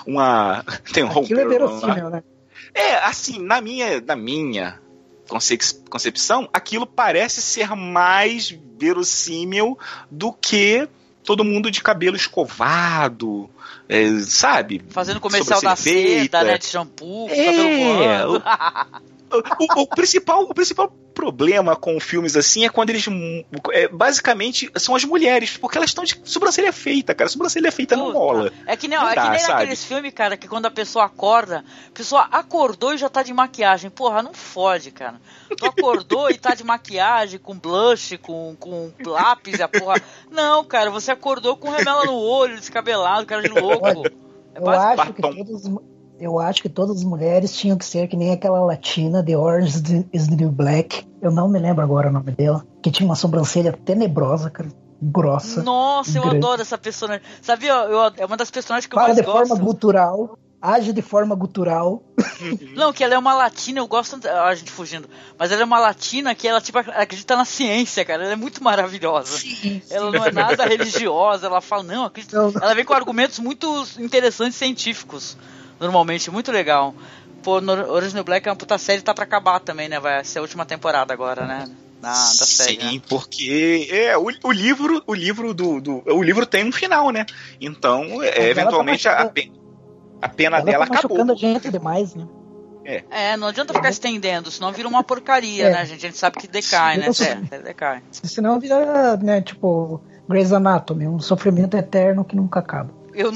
Speaker 8: uma tem um
Speaker 9: Aquilo é verossímil, né?
Speaker 8: É, assim, na minha, na minha concepção, aquilo parece ser mais verossímil do que todo mundo de cabelo escovado, é, sabe?
Speaker 7: Fazendo comercial da seda, né, de shampoo, é, cabelo voando.
Speaker 8: o, o, principal, o principal problema com filmes assim é quando eles. É, basicamente, são as mulheres, porque elas estão de sobrancelha feita, cara. Sobrancelha feita não rola.
Speaker 7: É que nem, não é dá, que nem naqueles filmes, cara, que quando a pessoa acorda, a pessoa acordou e já tá de maquiagem. Porra, não fode, cara. Tu acordou e tá de maquiagem, com blush, com, com lápis e a porra. Não, cara, você acordou com remela no olho, descabelado, cara de louco.
Speaker 9: É eu acho que todos, eu acho que todas as mulheres tinham que ser que nem aquela latina de Orange is the New Black. Eu não me lembro agora o nome dela. Que tinha uma sobrancelha tenebrosa, cara. Grossa.
Speaker 7: Nossa, eu adoro essa personagem. Sabia? Eu, é uma das personagens que eu
Speaker 9: Fala
Speaker 7: mais
Speaker 9: de
Speaker 7: gosto.
Speaker 9: forma gutural. Age de forma gutural.
Speaker 7: Não, que ela é uma latina, eu gosto. A gente fugindo. Mas ela é uma latina que ela, tipo, acredita na ciência, cara. Ela é muito maravilhosa. Sim, ela sim. não é nada religiosa. Ela fala, não, acredita. Não, não. Ela vem com argumentos muito interessantes científicos normalmente, muito legal. Pô, Original Black é uma puta série, tá pra acabar também, né? Vai ser a última temporada agora, né? Na, da série.
Speaker 8: Sim,
Speaker 7: né?
Speaker 8: porque é, o, o, livro, o livro do, do, O livro tem um final, né? Então, é, eventualmente tá a, pena, a pena
Speaker 9: ela
Speaker 8: dela
Speaker 9: tá
Speaker 8: acabou.
Speaker 9: a gente demais, né?
Speaker 7: É. é, não adianta ficar estendendo, senão vira uma porcaria, é. né, gente? A gente sabe que decai, né? É, decai.
Speaker 9: Senão vira, né, tipo, Grey's Anatomy, um sofrimento eterno que nunca acaba.
Speaker 7: Eu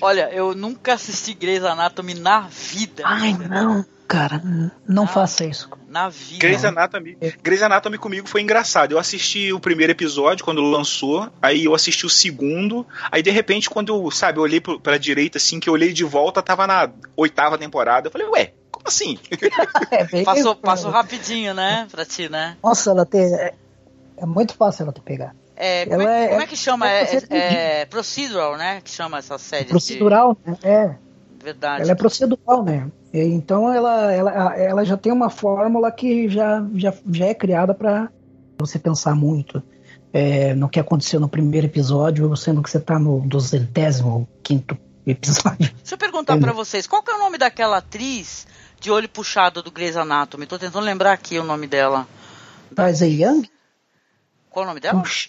Speaker 7: olha, eu nunca assisti Grey's Anatomy na vida.
Speaker 9: Ai, não, cara, não na, faça isso.
Speaker 7: Na vida.
Speaker 8: Grey's Anatomy, Grey's Anatomy comigo foi engraçado. Eu assisti o primeiro episódio quando lançou, aí eu assisti o segundo, aí de repente quando eu, sabe, eu olhei pra direita assim, que eu olhei de volta, tava na oitava temporada. Eu falei, ué, como assim?
Speaker 7: é, passou, passou rapidinho, né, pra ti, né?
Speaker 9: Nossa, ela tem... É, é muito fácil ela te pegar.
Speaker 7: É, como, é, como, é, que chama? É, é, é, procedural, né? Que chama essa série.
Speaker 9: Procedural,
Speaker 7: de...
Speaker 9: né? É.
Speaker 7: Verdade.
Speaker 9: Ela é procedural, né? Então ela, ela, ela já tem uma fórmula que já, já, já é criada para você pensar muito é, no que aconteceu no primeiro episódio, sendo que você tá no duzentésimo quinto episódio.
Speaker 7: Deixa eu perguntar para vocês, qual que é o nome daquela atriz de olho puxado do Grey's Anatomy? Tô tentando lembrar aqui o nome dela.
Speaker 9: Taisa Young?
Speaker 7: Qual o nome dela?
Speaker 9: Puxa.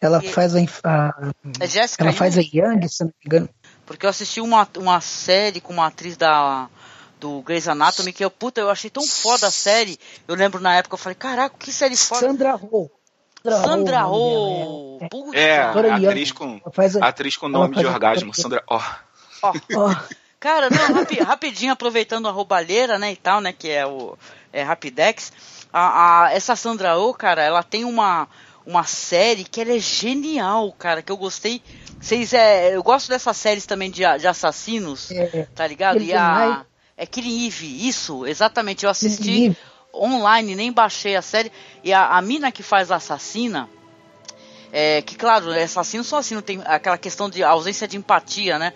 Speaker 9: Ela e... faz a, a
Speaker 7: é Jessica
Speaker 9: ela faz a Young, se não me engano.
Speaker 7: Porque eu assisti uma, uma série com uma atriz da do Grey's Anatomy que eu puta, eu achei tão foda a série. Eu lembro na época eu falei, caraca, que série foda.
Speaker 9: Sandra Oh.
Speaker 7: Sandra Oh.
Speaker 8: É, é a atriz com a, atriz com nome de orgasmo, Sandra Oh.
Speaker 7: oh. oh. Cara, não, rapi, rapidinho aproveitando a roubalheira, né, e tal, né, que é o é Rapidex. A, a, essa Sandra Oh, cara, ela tem uma uma série que ela é genial, cara, que eu gostei. Vocês é, eu gosto dessas séries também de, de assassinos, é, tá ligado? E a é Killing Eve, isso, exatamente. Eu assisti online, nem baixei a série. E a, a mina que faz a assassina, é, que claro, assassinos são assim, tem aquela questão de ausência de empatia, né?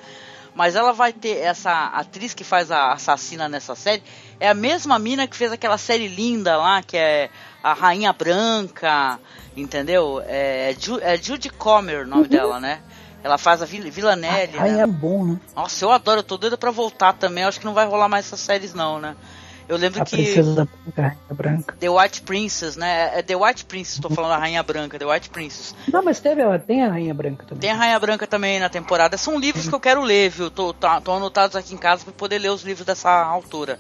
Speaker 7: Mas ela vai ter essa atriz que faz a assassina nessa série, é a mesma mina que fez aquela série linda lá, que é a Rainha Branca, entendeu? É, é Judy Comer o nome uhum. dela, né? Ela faz a Vil Villanelle.
Speaker 9: A Rainha né? é bom, né?
Speaker 7: Nossa, eu adoro, eu tô doida pra voltar também. Eu acho que não vai rolar mais essas séries, não, né? Eu lembro
Speaker 9: a
Speaker 7: que.
Speaker 9: Princesa da Rainha Branca.
Speaker 7: The White Princess, né? É The White Princess, tô falando da Rainha Branca, The White Princess.
Speaker 9: Não, mas teve, tem a Rainha Branca também.
Speaker 7: Tem a Rainha Branca também na temporada. São livros que eu quero ler, viu? Tô, tá, tô anotados aqui em casa pra poder ler os livros dessa autora.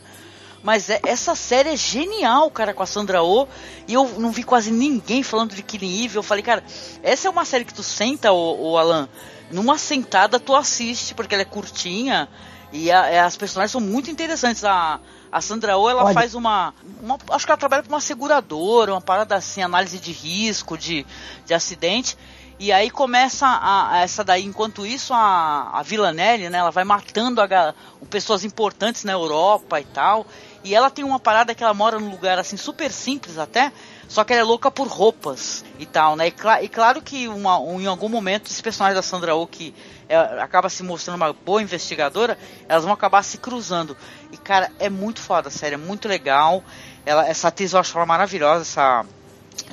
Speaker 7: Mas é, essa série é genial, cara, com a Sandra Oh. E eu não vi quase ninguém falando de Killing Eve. Eu falei, cara, essa é uma série que tu senta, o, Alan, numa sentada tu assiste, porque ela é curtinha. E a, é, as personagens são muito interessantes. A, a Sandra Oh, ela Olha. faz uma, uma, Acho que ela trabalha para uma seguradora, uma parada assim, análise de risco, de, de acidente. E aí começa a, a, essa daí, enquanto isso, a, a Villanelle, né, ela vai matando a, pessoas importantes na Europa e tal. E ela tem uma parada que ela mora num lugar assim super simples até, só que ela é louca por roupas e tal, né? E, cl e claro que uma, um, em algum momento esse personagem da Sandra Oh que é, acaba se mostrando uma boa investigadora, elas vão acabar se cruzando. E cara, é muito foda, sério, é muito legal. Ela, essa atriz eu acho ela maravilhosa, essa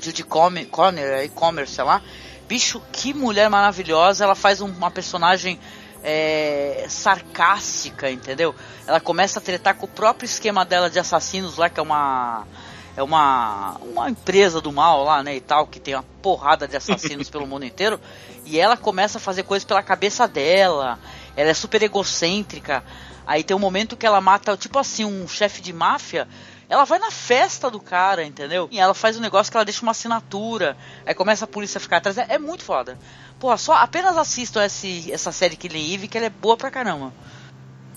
Speaker 7: Judy Conner, e-commerce, sei lá. Bicho, que mulher maravilhosa. Ela faz um, uma personagem é, sarcástica, entendeu? Ela começa a tretar com o próprio esquema dela de assassinos lá, que é uma é uma, uma empresa do mal lá, né, e tal, que tem uma porrada de assassinos pelo mundo inteiro, e ela começa a fazer coisas pela cabeça dela, ela é super egocêntrica. Aí tem um momento que ela mata, tipo assim, um chefe de máfia. Ela vai na festa do cara, entendeu? E ela faz um negócio que ela deixa uma assinatura. Aí começa a polícia a ficar atrás. É, é muito foda. Porra, só apenas assistam esse, essa série Killing Eve que ela é boa pra caramba.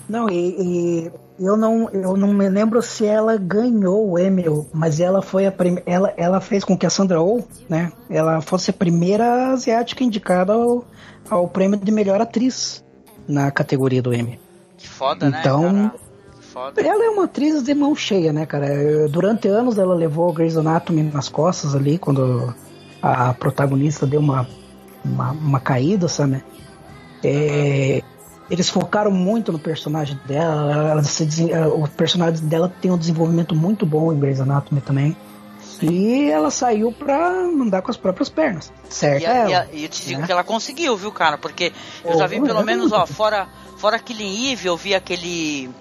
Speaker 9: Não, e, e, eu não eu não me lembro se ela ganhou o Emmy, mas ela foi a primeira ela, ela fez com que a Sandra Oh, né, ela fosse a primeira asiática indicada ao, ao prêmio de melhor atriz na categoria do Emmy.
Speaker 7: Que foda,
Speaker 9: então,
Speaker 7: né? Foda.
Speaker 9: Ela é uma atriz de mão cheia, né, cara? Durante anos ela levou Grey's Anatomy nas costas ali, quando a protagonista deu uma, uma, uma caída, sabe? É, eles focaram muito no personagem dela. Ela se, o personagem dela tem um desenvolvimento muito bom em Grey's Anatomy também. E ela saiu pra andar com as próprias pernas. Certo?
Speaker 7: E, a, e, a, e eu te digo né? que ela conseguiu, viu, cara? Porque eu oh, já vi pelo menos, ó, fora, fora Killing Eve, eu vi aquele.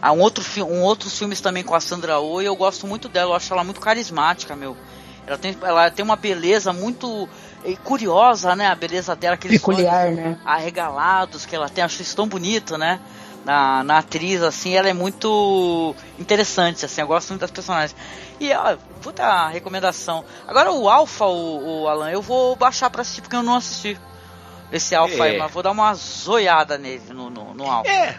Speaker 7: Ah, um outro um outros filmes também com a Sandra Oh e eu gosto muito dela, eu acho ela muito carismática, meu. Ela tem, ela tem uma beleza muito e curiosa, né? A beleza dela, aqueles
Speaker 9: Peculiar, né?
Speaker 7: arregalados que ela tem, acho isso tão bonito, né? Na, na atriz, assim, ela é muito interessante, assim, eu gosto muito das personagens. E, ó, puta recomendação. Agora o Alpha, o, o Alan, eu vou baixar pra assistir, porque eu não assisti esse Alpha é. aí, mas vou dar uma zoiada nele, no, no, no Alpha.
Speaker 8: É,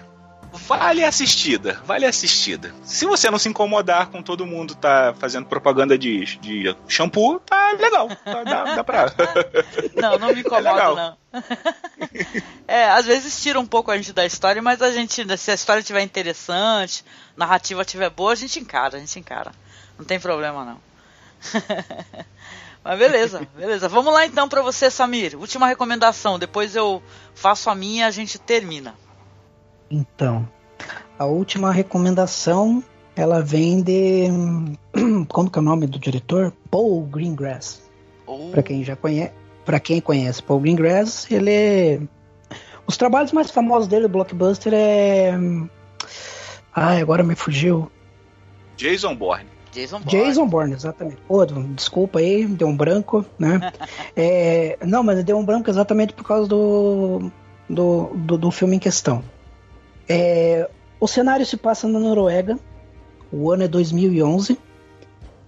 Speaker 8: vale assistida, vale assistida. Se você não se incomodar com todo mundo tá fazendo propaganda de, de shampoo, tá legal. Tá, dá, dá pra.
Speaker 7: Não, não me incomoda, é não. É, às vezes tira um pouco a gente da história, mas a gente, se a história tiver interessante, narrativa tiver boa, a gente encara, a gente encara. Não tem problema não. Mas beleza, beleza. Vamos lá então para você, Samir. Última recomendação. Depois eu faço a minha e a gente termina.
Speaker 9: Então, a última recomendação ela vem de. Como que é o nome do diretor? Paul Greengrass. Oh. Para quem já conhece, para quem conhece Paul Greengrass, ele é... os trabalhos mais famosos dele, do blockbuster é Ai, agora me fugiu.
Speaker 8: Jason Bourne.
Speaker 7: Jason Bourne.
Speaker 9: Jason Bourne, exatamente. Pô, desculpa aí, deu um branco, né? é, não, mas deu um branco exatamente por causa do, do, do, do filme em questão. É, o cenário se passa na Noruega, o ano é 2011.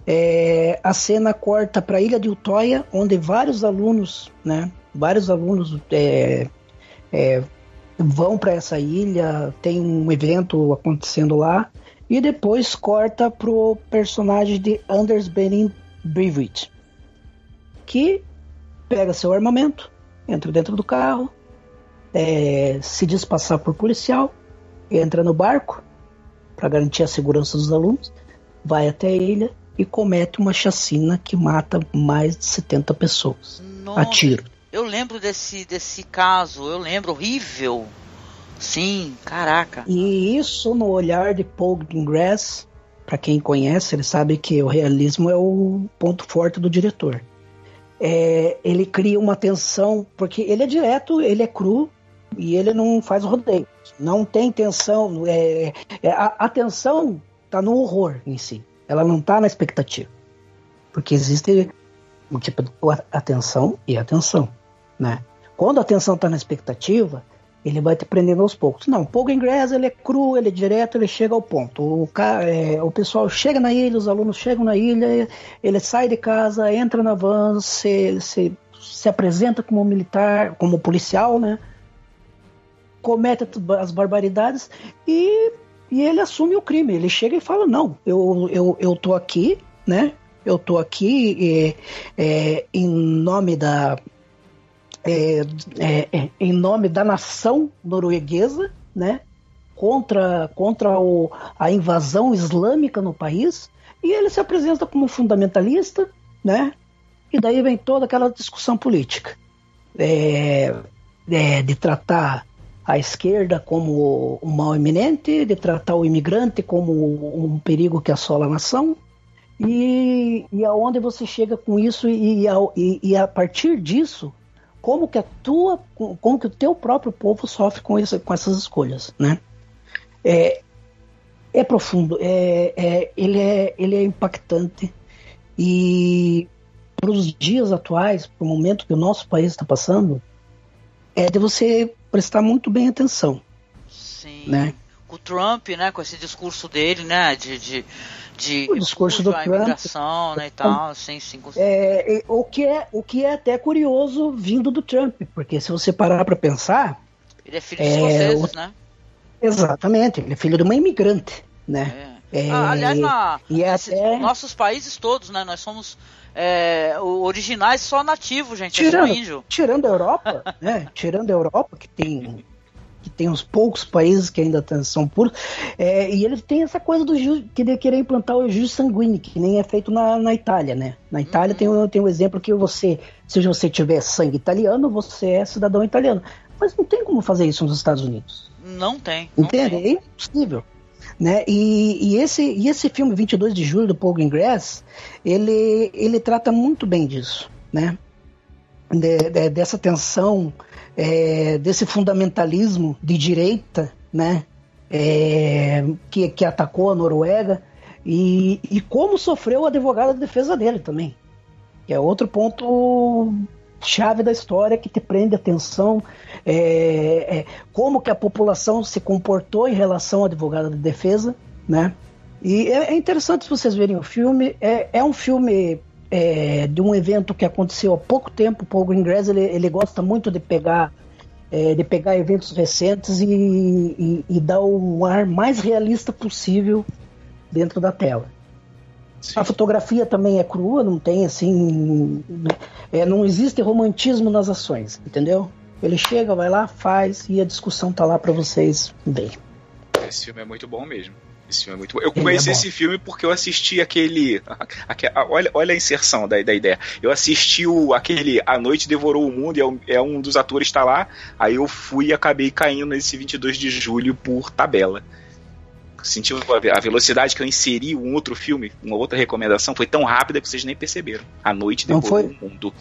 Speaker 9: É, a cena corta para a ilha de Utoya, onde vários alunos, né, vários alunos é, é, vão para essa ilha, tem um evento acontecendo lá, e depois corta pro personagem de Anders Benin Breivik, que pega seu armamento, entra dentro do carro, é, se diz passar por policial entra no barco para garantir a segurança dos alunos, vai até a ilha e comete uma chacina que mata mais de 70 pessoas Nossa, a tiro.
Speaker 7: Eu lembro desse, desse caso, eu lembro, horrível. Sim, caraca.
Speaker 9: E isso no olhar de Paul Greengrass, para quem conhece, ele sabe que o realismo é o ponto forte do diretor. É, ele cria uma tensão, porque ele é direto, ele é cru e ele não faz rodeio. Não tem tensão. É, é, a, a tensão está no horror em si. Ela não está na expectativa. Porque existe um tipo de atenção e atenção. Né? Quando a atenção está na expectativa, ele vai te prendendo aos poucos. Não, Pogo Ingress ele é cru, ele é direto, ele chega ao ponto. O, é, o pessoal chega na ilha, os alunos chegam na ilha, ele sai de casa, entra na van, se, se, se apresenta como militar, como policial, né? Comete as barbaridades e, e ele assume o crime. Ele chega e fala: Não, eu, eu, eu tô aqui, né? Eu tô aqui é, é, em nome da. É, em nome da nação norueguesa, né? Contra, contra o, a invasão islâmica no país, e ele se apresenta como fundamentalista, né? E daí vem toda aquela discussão política é, é, de tratar a esquerda como um mal iminente, de tratar o imigrante como um perigo que assola a nação, e, e aonde você chega com isso e, e, e, a partir disso, como que a tua, como que o teu próprio povo sofre com, isso, com essas escolhas, né? É, é profundo, é, é, ele, é, ele é impactante e para os dias atuais, para o momento que o nosso país está passando, é de você prestar muito bem atenção.
Speaker 7: Sim.
Speaker 9: Né?
Speaker 7: o Trump, né? Com esse discurso dele, né? De, de, de
Speaker 9: O discurso do Trump.
Speaker 7: imigração, né? E tal, sim, sim. com-
Speaker 9: É, é, o, que é, o que é até curioso vindo do Trump, porque se você parar para pensar,
Speaker 7: Ele é filho de
Speaker 9: É,
Speaker 7: escoceses,
Speaker 9: o-
Speaker 7: né?
Speaker 9: exatamente, ele é filho de uma imigrante, né?
Speaker 7: É.
Speaker 9: É,
Speaker 7: Ah, aliás, na,
Speaker 9: e é
Speaker 7: esses-
Speaker 9: até-
Speaker 7: nossos países todos, né? Nós somos é, originais só nativo, gente. É
Speaker 9: tirando,
Speaker 7: índio.
Speaker 9: tirando a Europa, né? Tirando a Europa, que tem que tem uns poucos países que ainda tão- são puros, é, e eles têm essa coisa do jus, que de querer implantar o jus sanguíneo, que nem é feito na, na Itália, né? Na Itália tem, o- tem um exemplo que você, se você tiver sangue italiano, você é cidadão italiano. Mas não tem como fazer isso nos Estados Unidos.
Speaker 7: Não tem. Não
Speaker 9: Entende?
Speaker 7: tem.
Speaker 9: É impossível. Né? E, e esse, e esse filme 22 de julho do Paul Greengrass, ele, ele trata muito bem disso, né? De- de- dessa tensão, é, desse fundamentalismo de direita, né? É, que, que atacou a Noruega e, e como sofreu o advogado de defesa dele também, que é outro ponto chave da história que te prende atenção é, é, como que a população se comportou em relação ao advogado de defesa, né? E é, é interessante vocês verem o filme. É, é um filme é, de um evento que aconteceu há pouco tempo. O Paul Greengrass ele, ele gosta muito de pegar é, de pegar eventos recentes e, e, e dar um ar mais realista possível dentro da tela. A fotografia também é crua, não tem assim. é, não existe romantismo nas ações, entendeu? Ele chega, vai lá, faz e a discussão tá lá para vocês verem.
Speaker 8: Esse filme é muito bom mesmo. Esse filme é muito bom. Eu
Speaker 9: Ele
Speaker 8: conheci
Speaker 9: é bom.
Speaker 8: esse filme porque eu assisti aquele. aque- a- olha, olha a inserção da, da ideia. Eu assisti o, aquele A Noite Devorou o Mundo, e é um, é um dos atores está lá. Aí eu fui e acabei caindo nesse 22 de julho por tabela. Sentiu a ve- a velocidade que eu inseri um outro filme, uma outra recomendação, foi tão rápida que vocês nem perceberam. A Noite
Speaker 9: Não
Speaker 8: Devorou
Speaker 9: foi?
Speaker 8: o Mundo.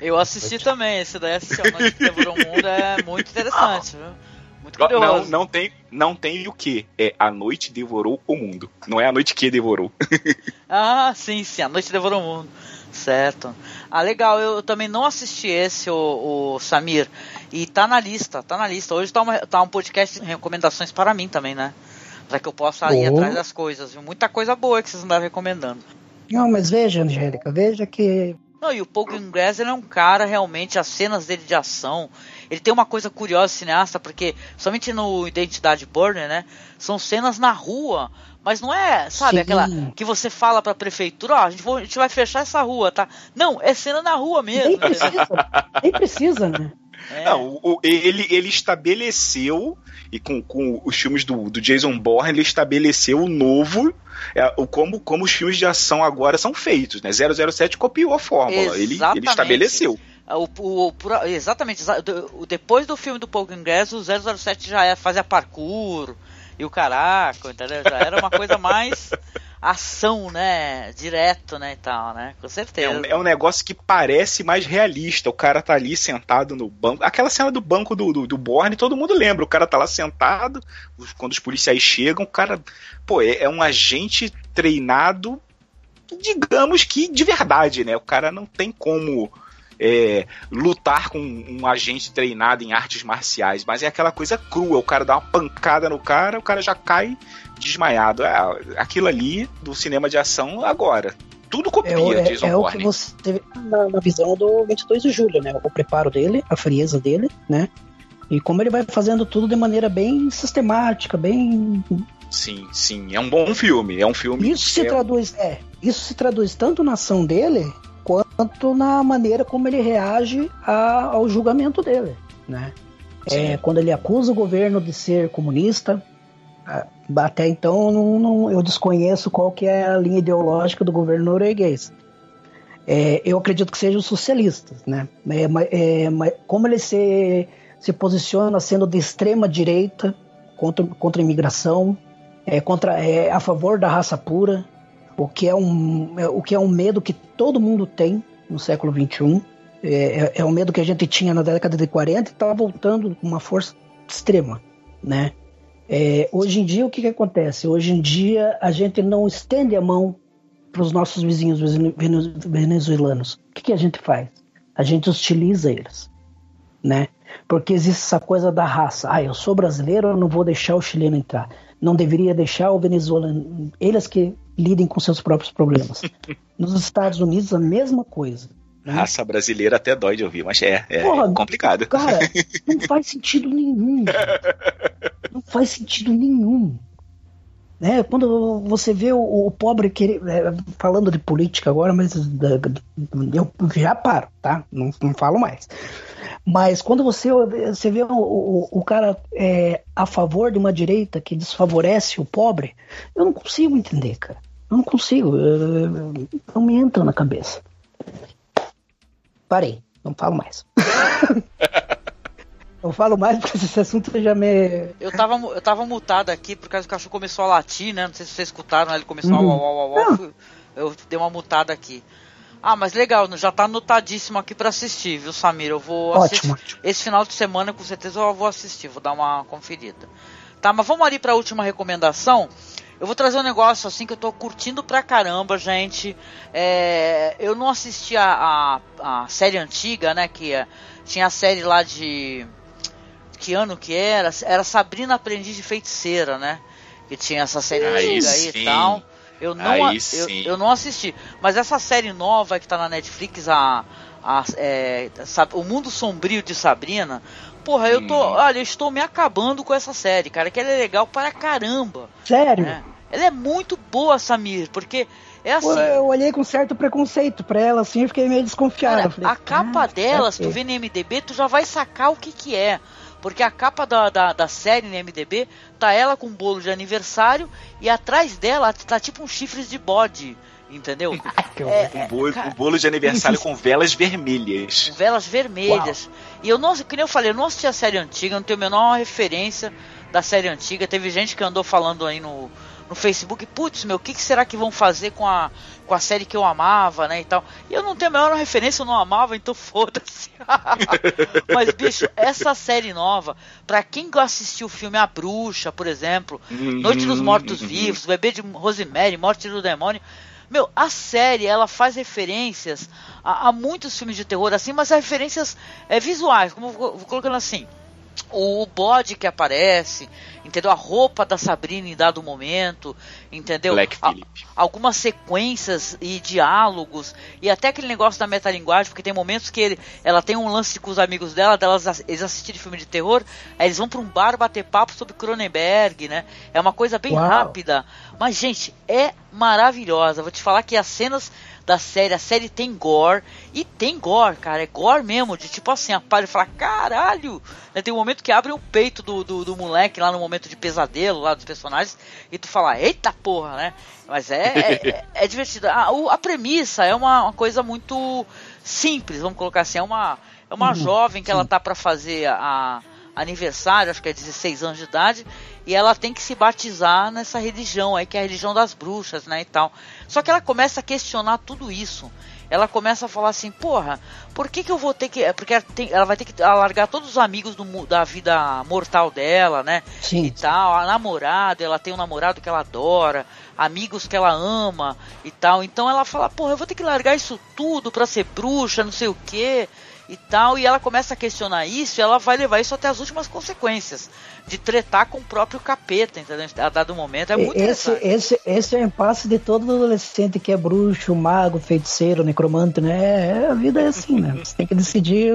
Speaker 7: Eu assisti também, esse daí assisti a Noite que Devorou o Mundo, é muito interessante, viu? Muito
Speaker 8: Não,
Speaker 7: curioso.
Speaker 8: não tem, não tem o que. É A Noite Devorou o Mundo. Não é A Noite que Devorou.
Speaker 7: Ah, sim, sim, A Noite Devorou o Mundo. Certo. Ah, legal, eu também não assisti esse, o, o Samir. E tá na lista, tá na lista. Hoje tá, uma- tá um podcast de recomendações para mim também, né? Pra que eu possa ir
Speaker 9: Oh.
Speaker 7: atrás das coisas, viu? Muita coisa boa que vocês andaram recomendando.
Speaker 9: Não, mas veja, Angélica, veja que
Speaker 7: Não, e o Paul Greengrass ele é um cara realmente, as cenas dele de ação, ele tem uma coisa curiosa cineasta, porque somente no Identidade Burner, né, são cenas na rua, mas não é, sabe,
Speaker 9: Sim.
Speaker 7: aquela que você fala pra prefeitura, ó, a gente, vai- a gente vai fechar essa rua, tá? Não, é cena na rua mesmo.
Speaker 9: nem precisa, nem precisa, né?
Speaker 7: É.
Speaker 8: Não, o- o- ele, ele estabeleceu, e com, com os filmes do, do Jason Bourne, ele estabeleceu o novo, é, o, como, como os filmes de ação agora são feitos, né? 007 copiou a fórmula, ele, ele estabeleceu.
Speaker 7: O, o- o- por- exatamente, exa- o- depois do filme do Paul Greengrass, o 007 já é, fazia parkour e o caraca, entendeu? Já era uma coisa mais ação, né? Direto, né, e tal, né? Com
Speaker 8: É
Speaker 7: certeza.
Speaker 8: um, é um negócio que parece mais realista. O cara tá ali sentado no banco. Aquela cena do banco do, do, do Borne, todo mundo lembra. O cara tá lá sentado, quando os policiais chegam, o cara. Pô, é, é um agente treinado, digamos que de verdade, né? O cara não tem como. é, lutar com um agente treinado em artes marciais, mas é aquela coisa crua. O cara dá uma pancada no cara, o cara já cai desmaiado. É, aquilo ali do cinema de ação agora. Tudo copia
Speaker 9: É, o- é-
Speaker 8: Jason
Speaker 9: é o que você teve na, na visão do 22 de julho, né? O preparo dele, a frieza dele, né? E como ele vai fazendo tudo de maneira bem sistemática, bem.
Speaker 8: Sim, sim. É um bom filme. É um filme.
Speaker 9: Isso se
Speaker 8: é-
Speaker 9: traduz, é, isso se traduz tanto na ação dele quanto na maneira como ele reage a- ao julgamento dele, né? É, quando ele acusa o governo de ser comunista, até então não- não- eu desconheço qual que é a linha ideológica do governo norueguês. É, eu acredito que sejam socialistas, né? É, é, como ele se, se posiciona sendo de extrema direita contra, contra a imigração, é, contra, é, a favor da raça pura, o que é um, é, o que é um medo que todo mundo tem no século XXI. É, é um medo que a gente tinha na década de 40 e está voltando com uma força extrema, né? É, hoje em dia, o que, que acontece? Hoje em dia, a gente não estende a mão para os nossos vizinhos vene- vene- venezuelanos. O que, que a gente faz? A gente hostiliza eles, né? Porque existe essa coisa da raça. Ah, eu sou brasileiro, eu não vou deixar o chileno entrar. Não deveria deixar o venezuelano. Eles que lidem com seus próprios problemas. Nos Estados Unidos, a mesma coisa. Né?
Speaker 8: Raça brasileira até dói de ouvir, mas é, é Porra, complicado.
Speaker 9: Cara, não faz sentido nenhum. Não faz sentido nenhum. Né? Quando você vê o, o pobre querer. É, falando de política agora, mas eu já paro, tá? Não, não falo mais. Mas quando você, você vê o, o, o cara é, a favor de uma direita que desfavorece o pobre, eu não consigo entender, cara. Eu não consigo. Eu, não me entra na cabeça. Parei, não falo mais. Eu falo mais porque esse assunto já me.
Speaker 7: Eu tava, eu tava mutado aqui por causa que o cachorro começou a latir, né? Não sei se vocês escutaram, né? ele começou uhum. a uau, uau, uau, uau. Eu dei uma mutada aqui. Ah, mas legal, já tá anotadíssimo aqui para assistir, viu, Samir? Eu vou
Speaker 9: ótimo,
Speaker 7: assistir. Esse final de semana, com certeza, eu vou assistir, vou dar uma conferida. Tá, mas vamos ali pra última recomendação. Eu vou trazer um negócio assim que eu tô curtindo pra caramba, gente. É, eu não assisti a, a, a, série antiga, né? Que é, tinha a série lá de que ano que era, era Sabrina Aprendiz de Feiticeira, né? Que tinha essa série aí, antiga aí e tal. Eu não, a, eu, eu, não assisti. Mas essa série nova que tá na Netflix, a, a é, O Mundo Sombrio de Sabrina, porra, eu tô. Hum. Olha, eu estou me acabando com essa série, cara, que ela é legal para caramba.
Speaker 9: Sério?
Speaker 7: Né? Ela é muito boa, Samir, porque é assim.
Speaker 9: Eu olhei com certo preconceito pra ela, assim, eu fiquei meio desconfiado. Cara,
Speaker 7: falei, a capa ah, dela, se tu vê no MDB, tu já vai sacar o que que é. Porque a capa da, da, da, série no MDB tá ela com um bolo de aniversário e atrás dela tá tipo um chifres de bode. Entendeu?
Speaker 8: é, um, bolo, cara, um bolo de aniversário com velas vermelhas.
Speaker 7: Com velas vermelhas. Uau. E eu não, que nem eu falei, eu não assisti a série antiga, não tenho a menor referência da série antiga. Teve gente que andou falando aí no, no Facebook, putz, meu, o que, que, será que vão fazer com a, com a série que eu amava, né, e tal. E eu não tenho a menor referência, eu não amava, então foda-se. Mas, bicho, essa série nova, pra quem assistiu o filme A Bruxa, por exemplo, Noite dos Mortos Vivos, Bebê de Rosemary, Morte do Demônio, meu, a série ela faz referências a, a muitos filmes de terror assim, mas referências é, visuais, como vou, vou colocando assim o bode que aparece, entendeu? A roupa da Sabrina em dado momento, entendeu?
Speaker 8: Black Phillip.
Speaker 7: algumas sequências e diálogos e até aquele negócio da metalinguagem, porque tem momentos que ele, ela tem um lance com os amigos dela, delas eles assistirem filme de terror, aí eles vão para um bar bater papo sobre Cronenberg, né? É uma coisa bem Uau. rápida, mas gente, é maravilhosa. Vou te falar que as cenas da série. A série tem gore. E tem gore, cara. É gore mesmo. De tipo assim, a e fala, caralho! Né, tem um momento que abre o peito do, do, do, moleque lá no momento de pesadelo lá dos personagens. E tu fala, eita porra, né? Mas é, é, é, é divertido. A, a, premissa é uma, uma, coisa muito simples, vamos colocar assim. É uma, é uma uhum, jovem que sim. ela tá para fazer a aniversário, acho que é 16 anos de idade, e ela tem que se batizar nessa religião aí, que é a religião das bruxas, né, e tal. Só que ela começa a questionar tudo isso. Ela começa a falar assim, porra, por que que eu vou ter que... É, porque ela, tem, ela vai ter que largar todos os amigos do, da vida mortal dela, né,
Speaker 9: Sim.
Speaker 7: e tal. A namorada, ela tem um namorado que ela adora, amigos que ela ama e tal. Então ela fala, porra, eu vou ter que largar isso tudo pra ser bruxa, não sei o quê e tal, e ela começa a questionar isso e ela vai levar isso até as últimas consequências de tretar com o próprio capeta, entendeu? A dado momento é muito
Speaker 9: esse, esse, esse é o impasse de todo adolescente que é bruxo, mago, feiticeiro, necromante, né? É, a vida é assim, né? Você tem que decidir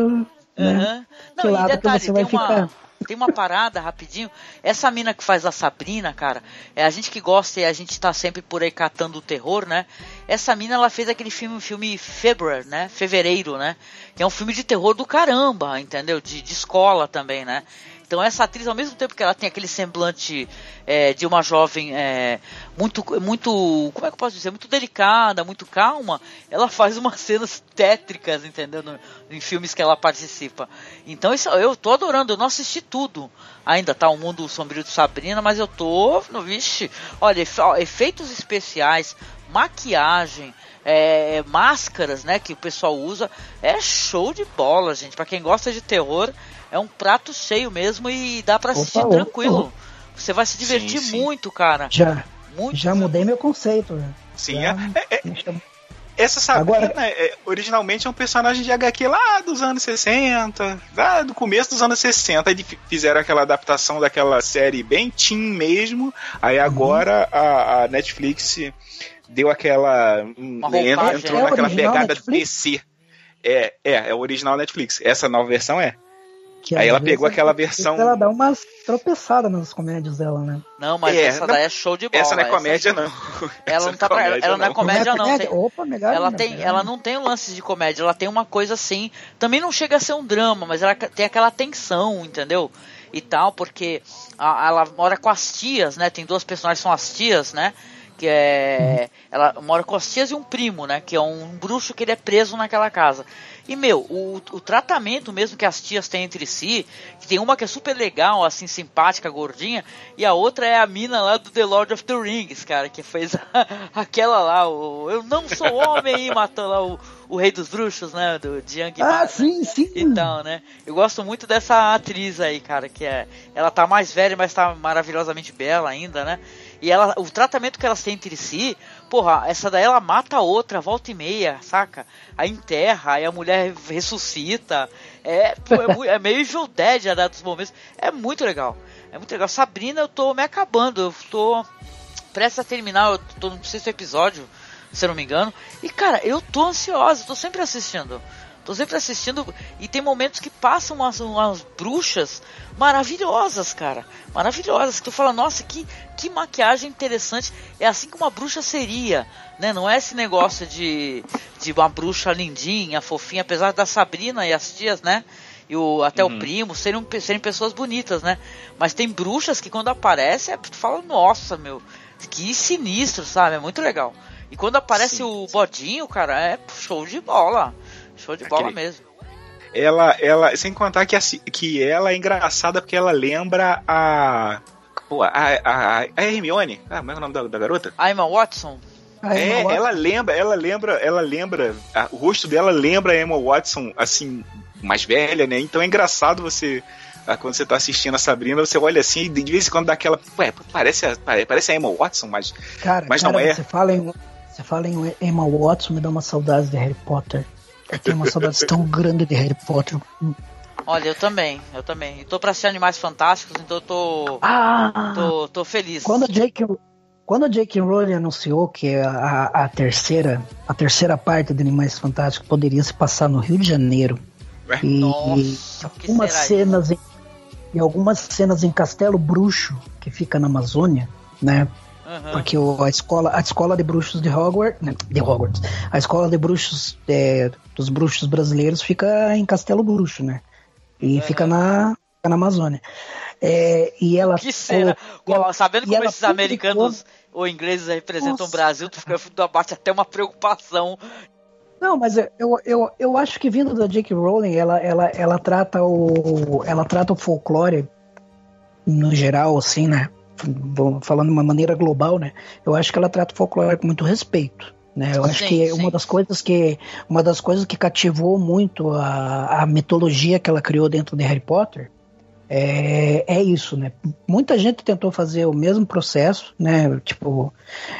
Speaker 9: né? Uhum. Não, que lado detalhe, que você vai uma... ficar.
Speaker 7: Tem uma parada rapidinho. Essa mina que faz a Sabrina, cara, é a gente que gosta e a gente tá sempre por aí catando o terror, né? Essa mina ela fez aquele filme, filme February, né? Fevereiro, né? Que é um filme de terror do caramba, entendeu? De, de escola também, né? Então essa atriz, ao mesmo tempo que ela tem aquele semblante é, de uma jovem é, muito, muito, como é que eu posso dizer, muito delicada, muito calma, ela faz umas cenas tétricas, entendeu? No, em filmes que ela participa. Então isso, eu tô adorando, eu não assisti tudo. Ainda tá o Mundo Sombrio de Sabrina, mas eu tô, no, vixe, olha, efeitos especiais, maquiagem, é, máscaras, né, que o pessoal usa, é show de bola, gente. Para quem gosta de terror, é um prato cheio mesmo e dá para assistir opa, tranquilo. Opa. Você vai se divertir sim, sim. muito, cara.
Speaker 9: Já. Muito já mudei meu conceito. Né?
Speaker 8: Sim, já, é, é, Essa Sabrina,
Speaker 9: Agora-
Speaker 8: é, originalmente é um personagem de HQ lá dos anos 60, lá do começo dos anos 60. Aí fi- fizeram aquela adaptação daquela série bem teen mesmo. Aí agora a, a Netflix deu aquela. entrou entrou
Speaker 9: né?
Speaker 8: naquela
Speaker 9: É original
Speaker 8: pegada
Speaker 9: Netflix?
Speaker 8: DC. É, é, é o original Netflix. Essa nova versão é.
Speaker 9: Que
Speaker 8: Aí ela pegou aquela versão-
Speaker 9: Ela dá umas tropeçadas nas comédias dela, né?
Speaker 7: Não, mas
Speaker 8: É,
Speaker 7: essa
Speaker 8: não-
Speaker 7: daí é show de bola.
Speaker 8: Essa não é comédia,
Speaker 7: é-
Speaker 8: não.
Speaker 7: Ela
Speaker 8: Essa
Speaker 7: não tá pra-
Speaker 8: comédia,
Speaker 7: ela não é comédia, não, tem-
Speaker 9: Opa, melhor
Speaker 7: Ela
Speaker 9: ainda,
Speaker 7: tem,
Speaker 9: melhor
Speaker 7: ela não tem lances de comédia, ela tem uma coisa assim. Também não chega a ser um drama, mas ela tem aquela tensão, entendeu? E tal, porque a- ela mora com as tias, né? Tem duas personagens que são as tias, né? Que é. Ela mora com as tias e um primo, né? Que é um bruxo que ele é preso naquela casa. E, meu, o, o tratamento mesmo que as tias têm entre si, que tem uma que é super legal, assim, simpática, gordinha, e a outra é a mina lá do The Lord of the Rings, cara, que fez a- aquela lá, o Eu Não Sou Homem, e matou lá o, o Rei dos Bruxos, né? Do Jiang
Speaker 9: Ah,
Speaker 7: Ba,
Speaker 9: sim, sim.
Speaker 7: então, né? Eu gosto muito dessa atriz aí, cara, que é. Ela tá mais velha, mas tá maravilhosamente bela ainda, né? E ela, o tratamento que elas têm entre si, porra, essa daí ela mata a outra, volta e meia, saca? Aí enterra, aí a mulher ressuscita. É, pô, é, é meio Evil Dead a dados momentos. É muito legal. É muito legal. Sabrina, eu tô me acabando. Eu tô prestes a terminar, eu tô no sexto episódio, se eu não me engano. E cara, eu tô ansiosa, tô sempre assistindo. Tô sempre assistindo e tem momentos que passam umas, umas bruxas maravilhosas, cara. Maravilhosas. Que tu fala, nossa, que, que maquiagem interessante. É assim que uma bruxa seria, né? Não é esse negócio de, de uma bruxa lindinha, fofinha, apesar da Sabrina e as tias, né? E o, até o primo serem, serem pessoas bonitas, né? Mas tem bruxas que quando aparecem, é, tu fala, nossa, meu, que sinistro, sabe? É muito legal. E quando aparece o bodinho, cara, é show de bola. Show de bola
Speaker 8: Aquele-
Speaker 7: mesmo.
Speaker 8: Ela, ela, sem contar que, assim, que ela é engraçada porque ela lembra a. Pô, a, a, a Hermione. Ah, como é o nome da, da garota?
Speaker 7: A Emma Watson,
Speaker 8: é, ela lembra, ela lembra, ela lembra. a- o rosto dela lembra a Emma Watson, assim, mais velha, né? Então é engraçado você. ah, Quando você tá assistindo a Sabrina, você olha assim e de vez em quando dá aquela. Ué, parece a, pare- parece a Emma Watson, mas.
Speaker 9: Cara,
Speaker 8: Mas
Speaker 9: cara,
Speaker 8: não é.
Speaker 9: Você fala, em, você fala em Emma Watson, me dá uma saudade de Harry Potter. Eu tenho uma saudade tão grande de Harry Potter.
Speaker 7: olha, eu também, eu também. E tô pra assistir Animais Fantásticos, então eu tô,
Speaker 9: Ah!
Speaker 7: tô, tô feliz.
Speaker 9: Quando a J.K. Quando a J.K. Rowling anunciou que a, a terceira a terceira parte de Animais Fantásticos poderia se passar no Rio de Janeiro
Speaker 8: Ué?
Speaker 9: e
Speaker 7: Nossa, que
Speaker 9: algumas
Speaker 7: isso?
Speaker 9: cenas em, e algumas cenas em Castelo Bruxo que fica na Amazônia, né?
Speaker 7: Uhum.
Speaker 9: Porque o- a escola a escola de bruxos de Hogwarts, né, de Hogwarts, a escola de bruxos é, dos bruxos brasileiros fica em Castelo Bruxo, né? E fica na na Amazônia. É, e ela
Speaker 7: Que cena. Sabendo como esses
Speaker 9: publicou-
Speaker 7: americanos ou ingleses representam
Speaker 9: Nossa.
Speaker 7: o Brasil, tu fica abate até uma preocupação.
Speaker 9: Não, mas eu, eu, eu acho que vindo da J.K. Rowling, ela, ela, ela trata o ela trata o folclore no geral, assim, né? Vou- Falando de uma maneira global, né? Eu acho que ela trata o folclore com muito respeito. Né? Eu acho
Speaker 7: Sim,
Speaker 9: que
Speaker 7: sim.
Speaker 9: uma das coisas que uma das coisas que cativou muito a, a mitologia que ela criou dentro de Harry Potter é, é isso, né? Muita gente tentou fazer o mesmo processo, né? Tipo,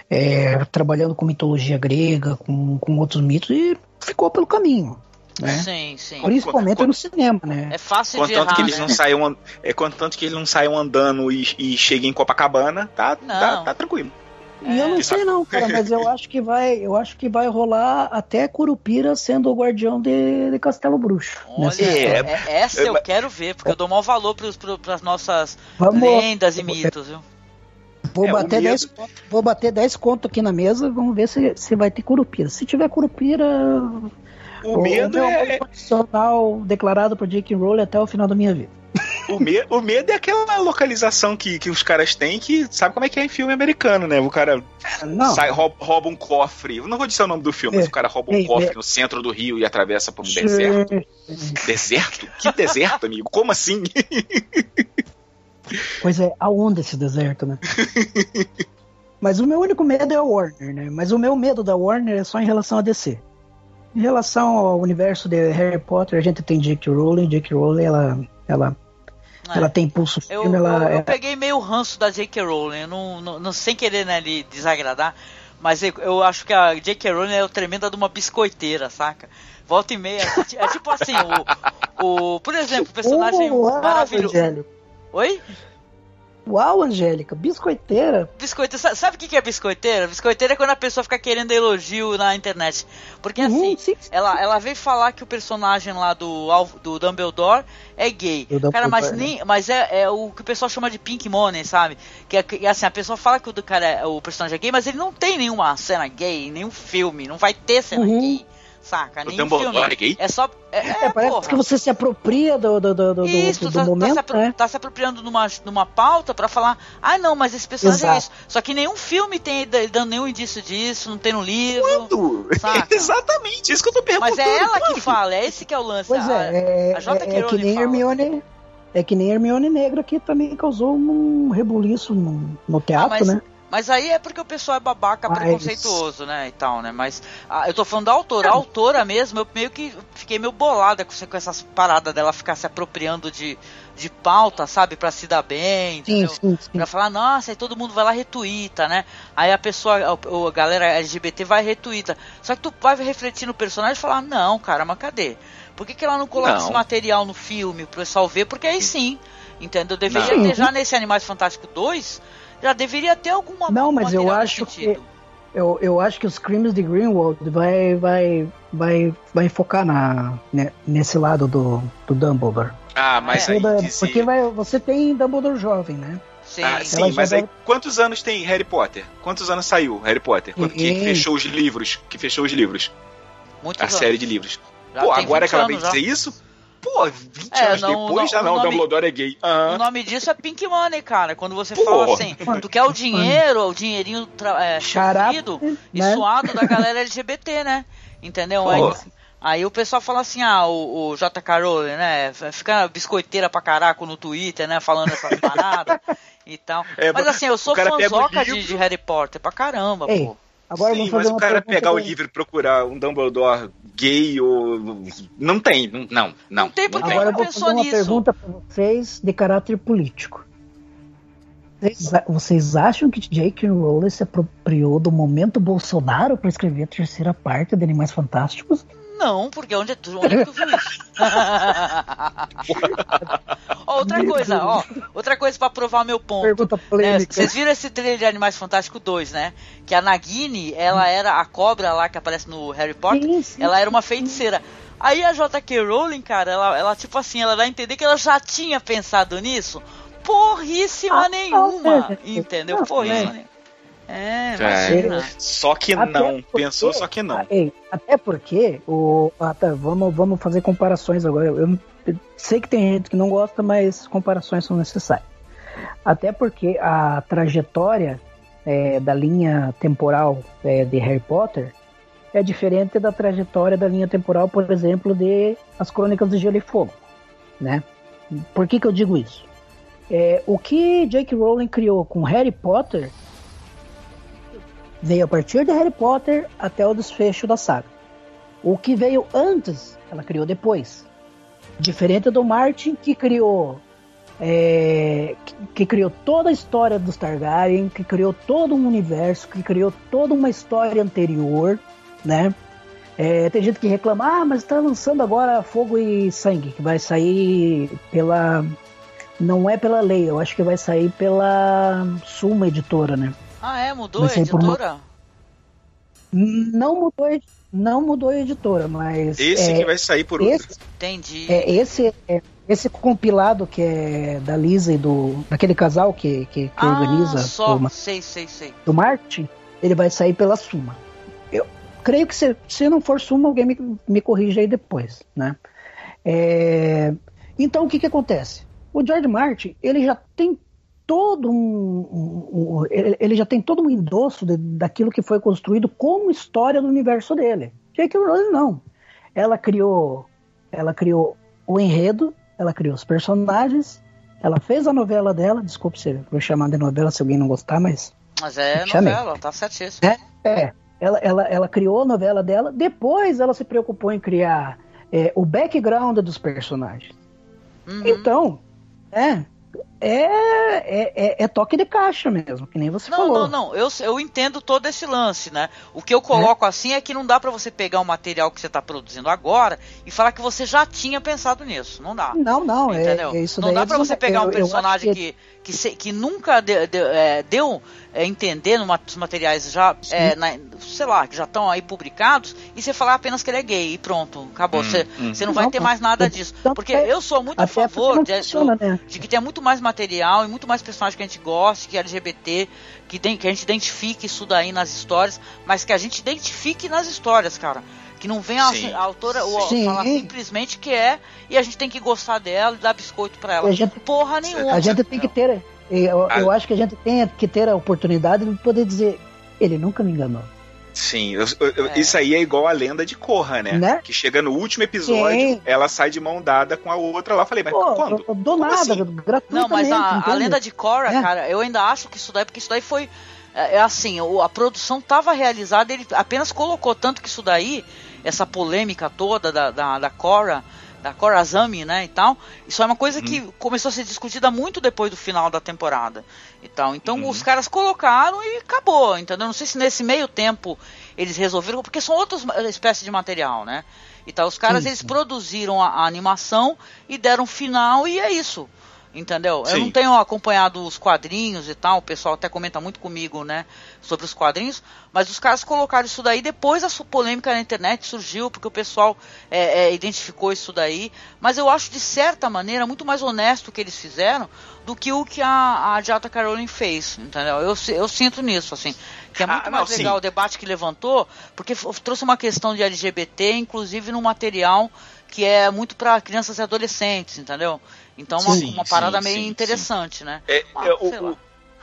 Speaker 9: é, trabalhando com mitologia grega, com, com outros mitos, e ficou pelo caminho, né?
Speaker 7: Sim, sim.
Speaker 9: Principalmente
Speaker 8: Quando-
Speaker 9: no cinema, né?
Speaker 7: É fácil de
Speaker 8: Contanto
Speaker 7: errar,
Speaker 8: que eles
Speaker 7: né?
Speaker 8: não saiam, é, contanto que eles não saiam andando e, e cheguem em Copacabana, tá, tá, tá tranquilo.
Speaker 9: E eu não
Speaker 7: É.
Speaker 9: sei não, cara, mas eu acho que vai, eu acho que vai rolar até Curupira sendo o guardião de, de Castelo Bruxo.
Speaker 7: Olha,
Speaker 9: nessa
Speaker 8: É,
Speaker 7: é- essa eu
Speaker 8: é,
Speaker 7: quero ver, porque eu dou maior valor pros, pro, pras nossas
Speaker 9: Vamos-
Speaker 7: lendas e mitos, viu?
Speaker 9: Vou
Speaker 8: É,
Speaker 9: bater
Speaker 8: medo-
Speaker 9: 10 conto, vou bater 10 conto aqui na mesa, vamos ver se, se vai ter Curupira. Se tiver Curupira,
Speaker 8: O medo
Speaker 9: meu
Speaker 8: é,
Speaker 9: amor condicional declarado por J.K. Rowling até o final da minha vida.
Speaker 8: o, me, o medo é aquela localização que, que os caras têm que sabe como é que é em filme americano, né? O cara
Speaker 9: Não,
Speaker 8: sai, rouba, rouba um cofre. Eu não vou dizer o nome do filme, mas
Speaker 9: É.
Speaker 8: o cara rouba um
Speaker 9: É,
Speaker 8: cofre
Speaker 9: é.
Speaker 8: no centro do Rio e atravessa por um deserto. Deserto? Que deserto, amigo? Como assim?
Speaker 9: Pois é, aonde esse deserto, né? Mas o meu único medo é a Warner, né? Mas o meu medo da Warner é só em relação a DC. Em relação ao universo de Harry Potter, a gente tem J.K. Rowling. J.K. Rowling, ela, ela,
Speaker 7: É.
Speaker 9: ela tem pulso
Speaker 7: Eu,
Speaker 9: firme, ela,
Speaker 7: eu, eu
Speaker 9: ela-
Speaker 7: peguei meio ranço da J.K. Rowling, eu não, não, não- sem querer né, lhe desagradar, Mas eu, eu acho que a J.K. Rowling é o tremenda de uma biscoiteira, saca? Volta e meia. É tipo assim, o. o por exemplo, o personagem
Speaker 9: Uau,
Speaker 7: maravilhoso. Oi?
Speaker 9: Uau, Angélica, biscoiteira.
Speaker 7: Biscoiteira. Sa- Sabe o que é biscoiteira? Biscoiteira é quando a pessoa fica querendo elogio na internet. Porque
Speaker 9: Uhum,
Speaker 7: assim,
Speaker 9: sim, sim.
Speaker 7: ela, ela veio falar que o personagem lá do, do Dumbledore é gay.
Speaker 9: Do
Speaker 7: Cara, mas,
Speaker 9: né?
Speaker 7: nem, mas é, é o que o pessoal chama de pink money, sabe? Que é que, assim, a pessoa fala que o cara é, o personagem é gay, mas ele não tem nenhuma cena gay, nenhum filme, não vai ter cena
Speaker 9: Uhum.
Speaker 7: gay. Saca? Nenhum
Speaker 8: Dumbledore
Speaker 7: filme.
Speaker 8: é gay?
Speaker 7: É só. É, é,
Speaker 9: É, parece
Speaker 7: porra.
Speaker 9: que você se apropria do, do, do, do, do-
Speaker 7: Isso,
Speaker 9: do
Speaker 7: tá, tá
Speaker 9: momento,
Speaker 7: se, apro-
Speaker 9: né?
Speaker 7: tá se apropriando numa, numa pauta pra falar, ah não, mas esse personagem é
Speaker 9: Exato.
Speaker 7: isso. Só que nenhum filme tem dando nenhum indício disso, não tem no livro.
Speaker 8: Quando?
Speaker 7: Saca.
Speaker 8: Exatamente, isso que eu tô perguntando.
Speaker 7: Mas é ela que fala, é esse que é o lance.
Speaker 9: Pois
Speaker 7: a,
Speaker 9: é, é,
Speaker 7: a J.K.
Speaker 9: é, é que nem
Speaker 7: fala.
Speaker 9: Hermione. É que nem Hermione Negra que também causou um rebuliço no, no teatro,
Speaker 7: mas-
Speaker 9: né?
Speaker 7: Mas aí é porque o pessoal é babaca,
Speaker 9: Mas-
Speaker 7: preconceituoso, né, e tal, né? Mas ah, eu tô falando da autora. A autora mesmo, eu meio que fiquei meio bolada com, com essas paradas dela ficar se apropriando de, de pauta, sabe? Pra se dar bem,
Speaker 9: Sim,
Speaker 7: entendeu?
Speaker 9: sim, sim.
Speaker 7: Pra falar, nossa, aí todo mundo vai lá e retuita, né? Aí a pessoa, a, a galera LGBT vai e retuita. Só que tu vai refletir no personagem e falar, não, cara, mas cadê? Por que, que ela não coloca
Speaker 8: Não.
Speaker 7: esse material no filme pro pessoal ver? Porque aí sim, entendeu? Deveria
Speaker 9: Não.
Speaker 7: ter já nesse Animais Fantásticos 2, já deveria ter alguma
Speaker 9: Não, mas eu acho que-. Eu, eu acho que os crimes de Greenwald vai, vai, vai, vai focar na, né, nesse lado do, do Dumbledore.
Speaker 8: Ah, mas
Speaker 7: É.
Speaker 8: aí dizer...
Speaker 9: porque vai, você tem Dumbledore jovem, né?
Speaker 7: Sim,
Speaker 8: Ah, sim, mas aí quantos anos tem Harry Potter? Quantos anos saiu Harry Potter? Quando que
Speaker 9: Sim.
Speaker 8: fechou os livros? Que fechou os livros?
Speaker 7: muitos
Speaker 8: A
Speaker 7: anos.
Speaker 8: série de livros.
Speaker 7: Já
Speaker 8: Pô, agora
Speaker 7: 20
Speaker 8: que ela
Speaker 7: já.
Speaker 8: dizer isso? Pô, 20
Speaker 7: É,
Speaker 8: anos
Speaker 7: não-
Speaker 8: depois já
Speaker 7: não-
Speaker 8: não,
Speaker 7: o nome-
Speaker 8: Dumbledore é gay.
Speaker 7: O
Speaker 8: Ah,
Speaker 7: nome disso é Pink Money, cara. Quando você
Speaker 8: Pô.
Speaker 7: fala assim, tu quer o dinheiro, o dinheirinho é, sofrido e
Speaker 9: né?
Speaker 7: suado da galera LGBT, né? Entendeu?
Speaker 8: Pô.
Speaker 7: Aí, aí o pessoal fala assim, ah, o, o J.K. Rowling, né? Fica biscoiteira pra caraco no Twitter, né? Falando essas paradas e tal.
Speaker 8: É,
Speaker 7: Mas assim, eu sou
Speaker 8: o o
Speaker 7: fãzoca de, de Harry Potter pra caramba,
Speaker 9: Ei,
Speaker 7: pô.
Speaker 9: Agora
Speaker 8: sim,
Speaker 9: vamos fazer
Speaker 8: mas o cara pegar o livro e procurar um Dumbledore gay ou... Não tem, não, não.
Speaker 7: Não tem porque
Speaker 9: Agora eu vou fazer uma
Speaker 7: nisso.
Speaker 9: pergunta para vocês de caráter político. Vocês, vocês acham que J.K. Rowling se apropriou do momento Bolsonaro para escrever a terceira parte de Animais Fantásticos?
Speaker 7: Não, porque onde, é onde é que tu viu isso? Ó, outra coisa, ó, outra coisa pra provar meu ponto.
Speaker 9: Pergunta polêmica.
Speaker 7: Vocês viram esse trailer de Animais Fantásticos 2, né? Que a Nagini, ela era a cobra lá que aparece no Harry Potter,
Speaker 9: Sim, sim,
Speaker 7: ela era uma feiticeira. Aí a J.K. Rowling, cara, ela, ela tipo assim, ela dá a entender que ela já tinha pensado nisso. Porríssima
Speaker 9: Ah,
Speaker 7: nenhuma, entendeu? Porríssima
Speaker 9: é.
Speaker 7: nenhuma. É,
Speaker 8: É. Só que
Speaker 9: Até
Speaker 8: não.
Speaker 9: porque-
Speaker 8: Pensou, só que não.
Speaker 9: Ei, até porque o ah, tá, vamos vamos fazer comparações agora. Eu, eu sei que tem gente que não gosta, mas comparações são necessárias. Até porque a trajetória é, da linha temporal é, de Harry Potter é diferente da trajetória da linha temporal, por exemplo, de As Crônicas de Gelo e Fogo, né? Por que que eu digo isso? É, o que J.K. Rowling criou com Harry Potter veio a partir de Harry Potter até o desfecho da saga. O que veio antes, ela criou depois. Diferente do Martin, que criou. é, que, que criou toda a história dos Targaryen, que criou todo um universo, que criou toda uma história anterior, né? É, tem gente que reclama, ah, mas está lançando agora Fogo e Sangue, que vai sair pela. Não é pela lei, eu acho que vai sair pela Suma Editora, né?
Speaker 7: Ah, é? Mudou a
Speaker 9: uma-
Speaker 7: editora?
Speaker 9: Não mudou, não mudou a editora, mas
Speaker 8: Esse
Speaker 9: é,
Speaker 8: que vai sair por outro.
Speaker 9: esse,
Speaker 7: Entendi.
Speaker 9: é, esse, é, esse compilado que é da Lisa e do daquele casal que, que, que
Speaker 7: ah,
Speaker 9: organiza
Speaker 7: só.
Speaker 9: o Ma-
Speaker 7: Sei, sei, sei.
Speaker 9: do Martin, ele vai sair pela Suma. Eu creio que se, se não for Suma, alguém me, me corrija aí depois, né? É, então o que que acontece? O George Martin, ele já tem todo um, um- ele, já tem todo um endosso de- daquilo que foi construído como história do universo dele. J.K. Rowling não. Ela criou, ela criou o enredo, ela criou os personagens, ela fez a novela dela, desculpe se eu vou chamar de novela se alguém não gostar, mas
Speaker 7: Mas é
Speaker 9: Chamei.
Speaker 7: novela, tá certíssimo.
Speaker 9: é, ela, ela, ela criou a novela dela, depois ela se preocupou em criar é, o background dos personagens.
Speaker 7: Uhum.
Speaker 9: Então, é, é, é, é, é toque de caixa mesmo, que nem você
Speaker 7: Não,
Speaker 9: falou.
Speaker 7: não, não. Eu, eu entendo todo esse lance, né? O que eu coloco assim é que não dá pra você pegar o material que você tá produzindo agora e falar que você já tinha pensado nisso. Não dá.
Speaker 9: Não, não, é,
Speaker 7: Entendeu?
Speaker 9: é isso
Speaker 7: não dá
Speaker 9: é
Speaker 7: pra você pegar um
Speaker 9: eu-
Speaker 7: personagem que, que, se- que nunca de- de- é, deu é, entender nos materiais já, é, na- sei lá, que já estão aí publicados, e você falar apenas que ele é gay e pronto, acabou. Você você não vai
Speaker 9: Não,
Speaker 7: ter
Speaker 9: não.
Speaker 7: mais nada disso. Porque
Speaker 9: é-
Speaker 7: eu sou muito a favor de,
Speaker 9: funciona, né?
Speaker 7: de que tenha muito mais material e muito mais personagens que a gente goste, que é LGBT, que, tem, que a gente identifique isso daí nas histórias, mas que a gente identifique nas histórias, cara. Que não venha a,
Speaker 8: Sim.
Speaker 7: a autora
Speaker 9: Sim.
Speaker 7: falar simplesmente que é e a gente tem que gostar dela e dar biscoito pra ela.
Speaker 9: A gente-
Speaker 7: Porra nenhuma.
Speaker 9: A gente tem que ter. Eu,
Speaker 8: Ah.
Speaker 9: eu acho que a gente tem que ter a oportunidade de poder dizer. Ele nunca me enganou.
Speaker 8: Sim, eu- eu-
Speaker 7: É.
Speaker 8: isso aí é igual a lenda de Korra, né?
Speaker 9: Né?
Speaker 8: Que chega no último episódio,
Speaker 9: Sim.
Speaker 8: ela sai de mão dada com a outra lá. Falei, mas
Speaker 9: Pô,
Speaker 8: quando?
Speaker 9: do- do nada,
Speaker 8: assim?
Speaker 9: gratuitamente.
Speaker 7: Não, mas a, a lenda de Korra,
Speaker 9: É.
Speaker 7: cara, eu ainda acho que isso daí, porque isso daí foi. É, é assim, a produção tava realizada, ele apenas colocou tanto que isso daí, essa polêmica toda da, da, da Korra, da Korra Azami, né, e tal, isso é uma coisa que começou a ser discutida muito depois do final da temporada e tal. Então os caras colocaram e acabou, entendeu? Não sei se nesse meio tempo eles resolveram, porque são outras espécies de material, né? E tal, os caras
Speaker 9: Sim,
Speaker 7: eles
Speaker 9: sim.
Speaker 7: produziram a, a animação e deram final e é isso. Entendeu? Eu
Speaker 8: Sim.
Speaker 7: não tenho acompanhado os quadrinhos e tal, o pessoal até comenta muito comigo, né, sobre os quadrinhos, mas os caras colocaram isso daí, depois a polêmica na internet surgiu, porque o pessoal é, é, identificou isso daí, mas eu acho de certa maneira muito mais honesto o que eles fizeram do que o que a, a Jata Caroline fez, entendeu? Eu, eu sinto nisso, assim, que é
Speaker 8: Ah,
Speaker 7: muito
Speaker 8: não,
Speaker 7: mais legal
Speaker 8: sim.
Speaker 7: o debate que levantou, porque trouxe uma questão de LGBT, inclusive no material que é muito para crianças e adolescentes, entendeu? Então uma,
Speaker 8: Sim,
Speaker 7: uma parada
Speaker 8: sim,
Speaker 7: meio
Speaker 8: sim,
Speaker 7: interessante, né?
Speaker 8: É,
Speaker 7: Ah,
Speaker 8: é, o, o,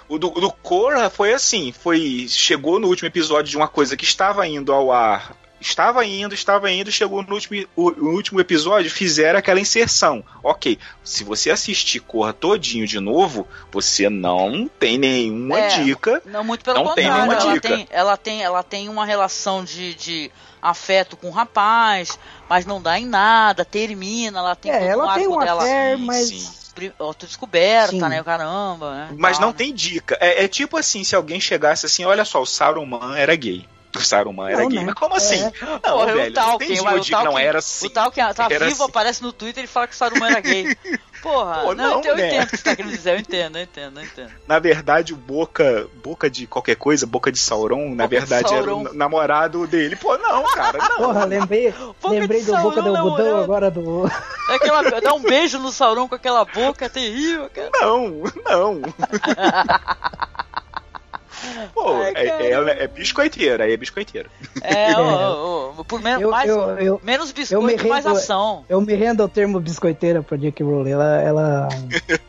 Speaker 8: o do, do Korra foi assim, foi chegou no último episódio de uma coisa que estava indo ao ar, estava indo, estava indo, chegou no último, o, o último episódio, fizeram aquela inserção. Ok, se você assistir Korra todinho de novo, você não tem nenhuma
Speaker 7: É,
Speaker 8: dica.
Speaker 7: Não, muito pelo
Speaker 8: Não tem
Speaker 7: contrário.
Speaker 8: nenhuma
Speaker 7: Ela
Speaker 8: dica.
Speaker 7: tem, ela, tem, ela tem uma relação de, de afeto com o rapaz, mas não dá em nada, termina, ela tem
Speaker 9: É,
Speaker 7: todo um
Speaker 9: ela tem uma
Speaker 7: dela.
Speaker 8: Sim,
Speaker 9: mas.
Speaker 8: sim.
Speaker 7: Autodescoberta,
Speaker 9: Sim.
Speaker 7: né? Caramba, né?
Speaker 8: Mas
Speaker 7: Tal,
Speaker 8: não
Speaker 7: né?
Speaker 8: tem dica. É, é tipo assim, se alguém chegasse assim, olha só, o Saruman era gay. O Saruman era
Speaker 9: Não,
Speaker 8: gay.
Speaker 9: né?
Speaker 8: Mas como assim?
Speaker 9: É.
Speaker 8: Não,
Speaker 7: Porra,
Speaker 8: velho,
Speaker 7: o
Speaker 8: entendi
Speaker 7: ué,
Speaker 8: o não era assim.
Speaker 7: O Tolkien tá
Speaker 8: Era
Speaker 7: vivo,
Speaker 8: assim.
Speaker 7: aparece no Twitter e fala que o Saruman era gay. Porra,
Speaker 8: Pô,
Speaker 7: não,
Speaker 8: não,
Speaker 7: eu
Speaker 8: né?
Speaker 7: entendo o que você tá querendo dizer, eu entendo, eu entendo, eu entendo.
Speaker 8: Na verdade, o Boca, Boca de qualquer coisa, Boca de Sauron, na
Speaker 7: Boca de
Speaker 8: verdade era
Speaker 7: Sauron.
Speaker 8: o namorado dele. Pô, não, cara, não.
Speaker 9: Porra, lembrei,
Speaker 7: Boca
Speaker 9: lembrei
Speaker 7: de
Speaker 9: do Boca do Algodão agora do.
Speaker 7: É aquela, dá um beijo no Sauron com aquela boca terrível, cara.
Speaker 8: Não, não. Pô,
Speaker 7: Ai,
Speaker 8: é,
Speaker 7: cara.
Speaker 8: é, é biscoiteira, aí é biscoiteira.
Speaker 7: É, ô, ô, ô, por menos,
Speaker 9: Eu-
Speaker 7: mais,
Speaker 9: eu- eu-
Speaker 7: menos
Speaker 9: eu
Speaker 7: biscoito,
Speaker 9: me
Speaker 7: mais
Speaker 9: rendo-
Speaker 7: ação.
Speaker 9: Eu me rendo ao termo biscoiteira pra J.K. Rowling. Ela, ela,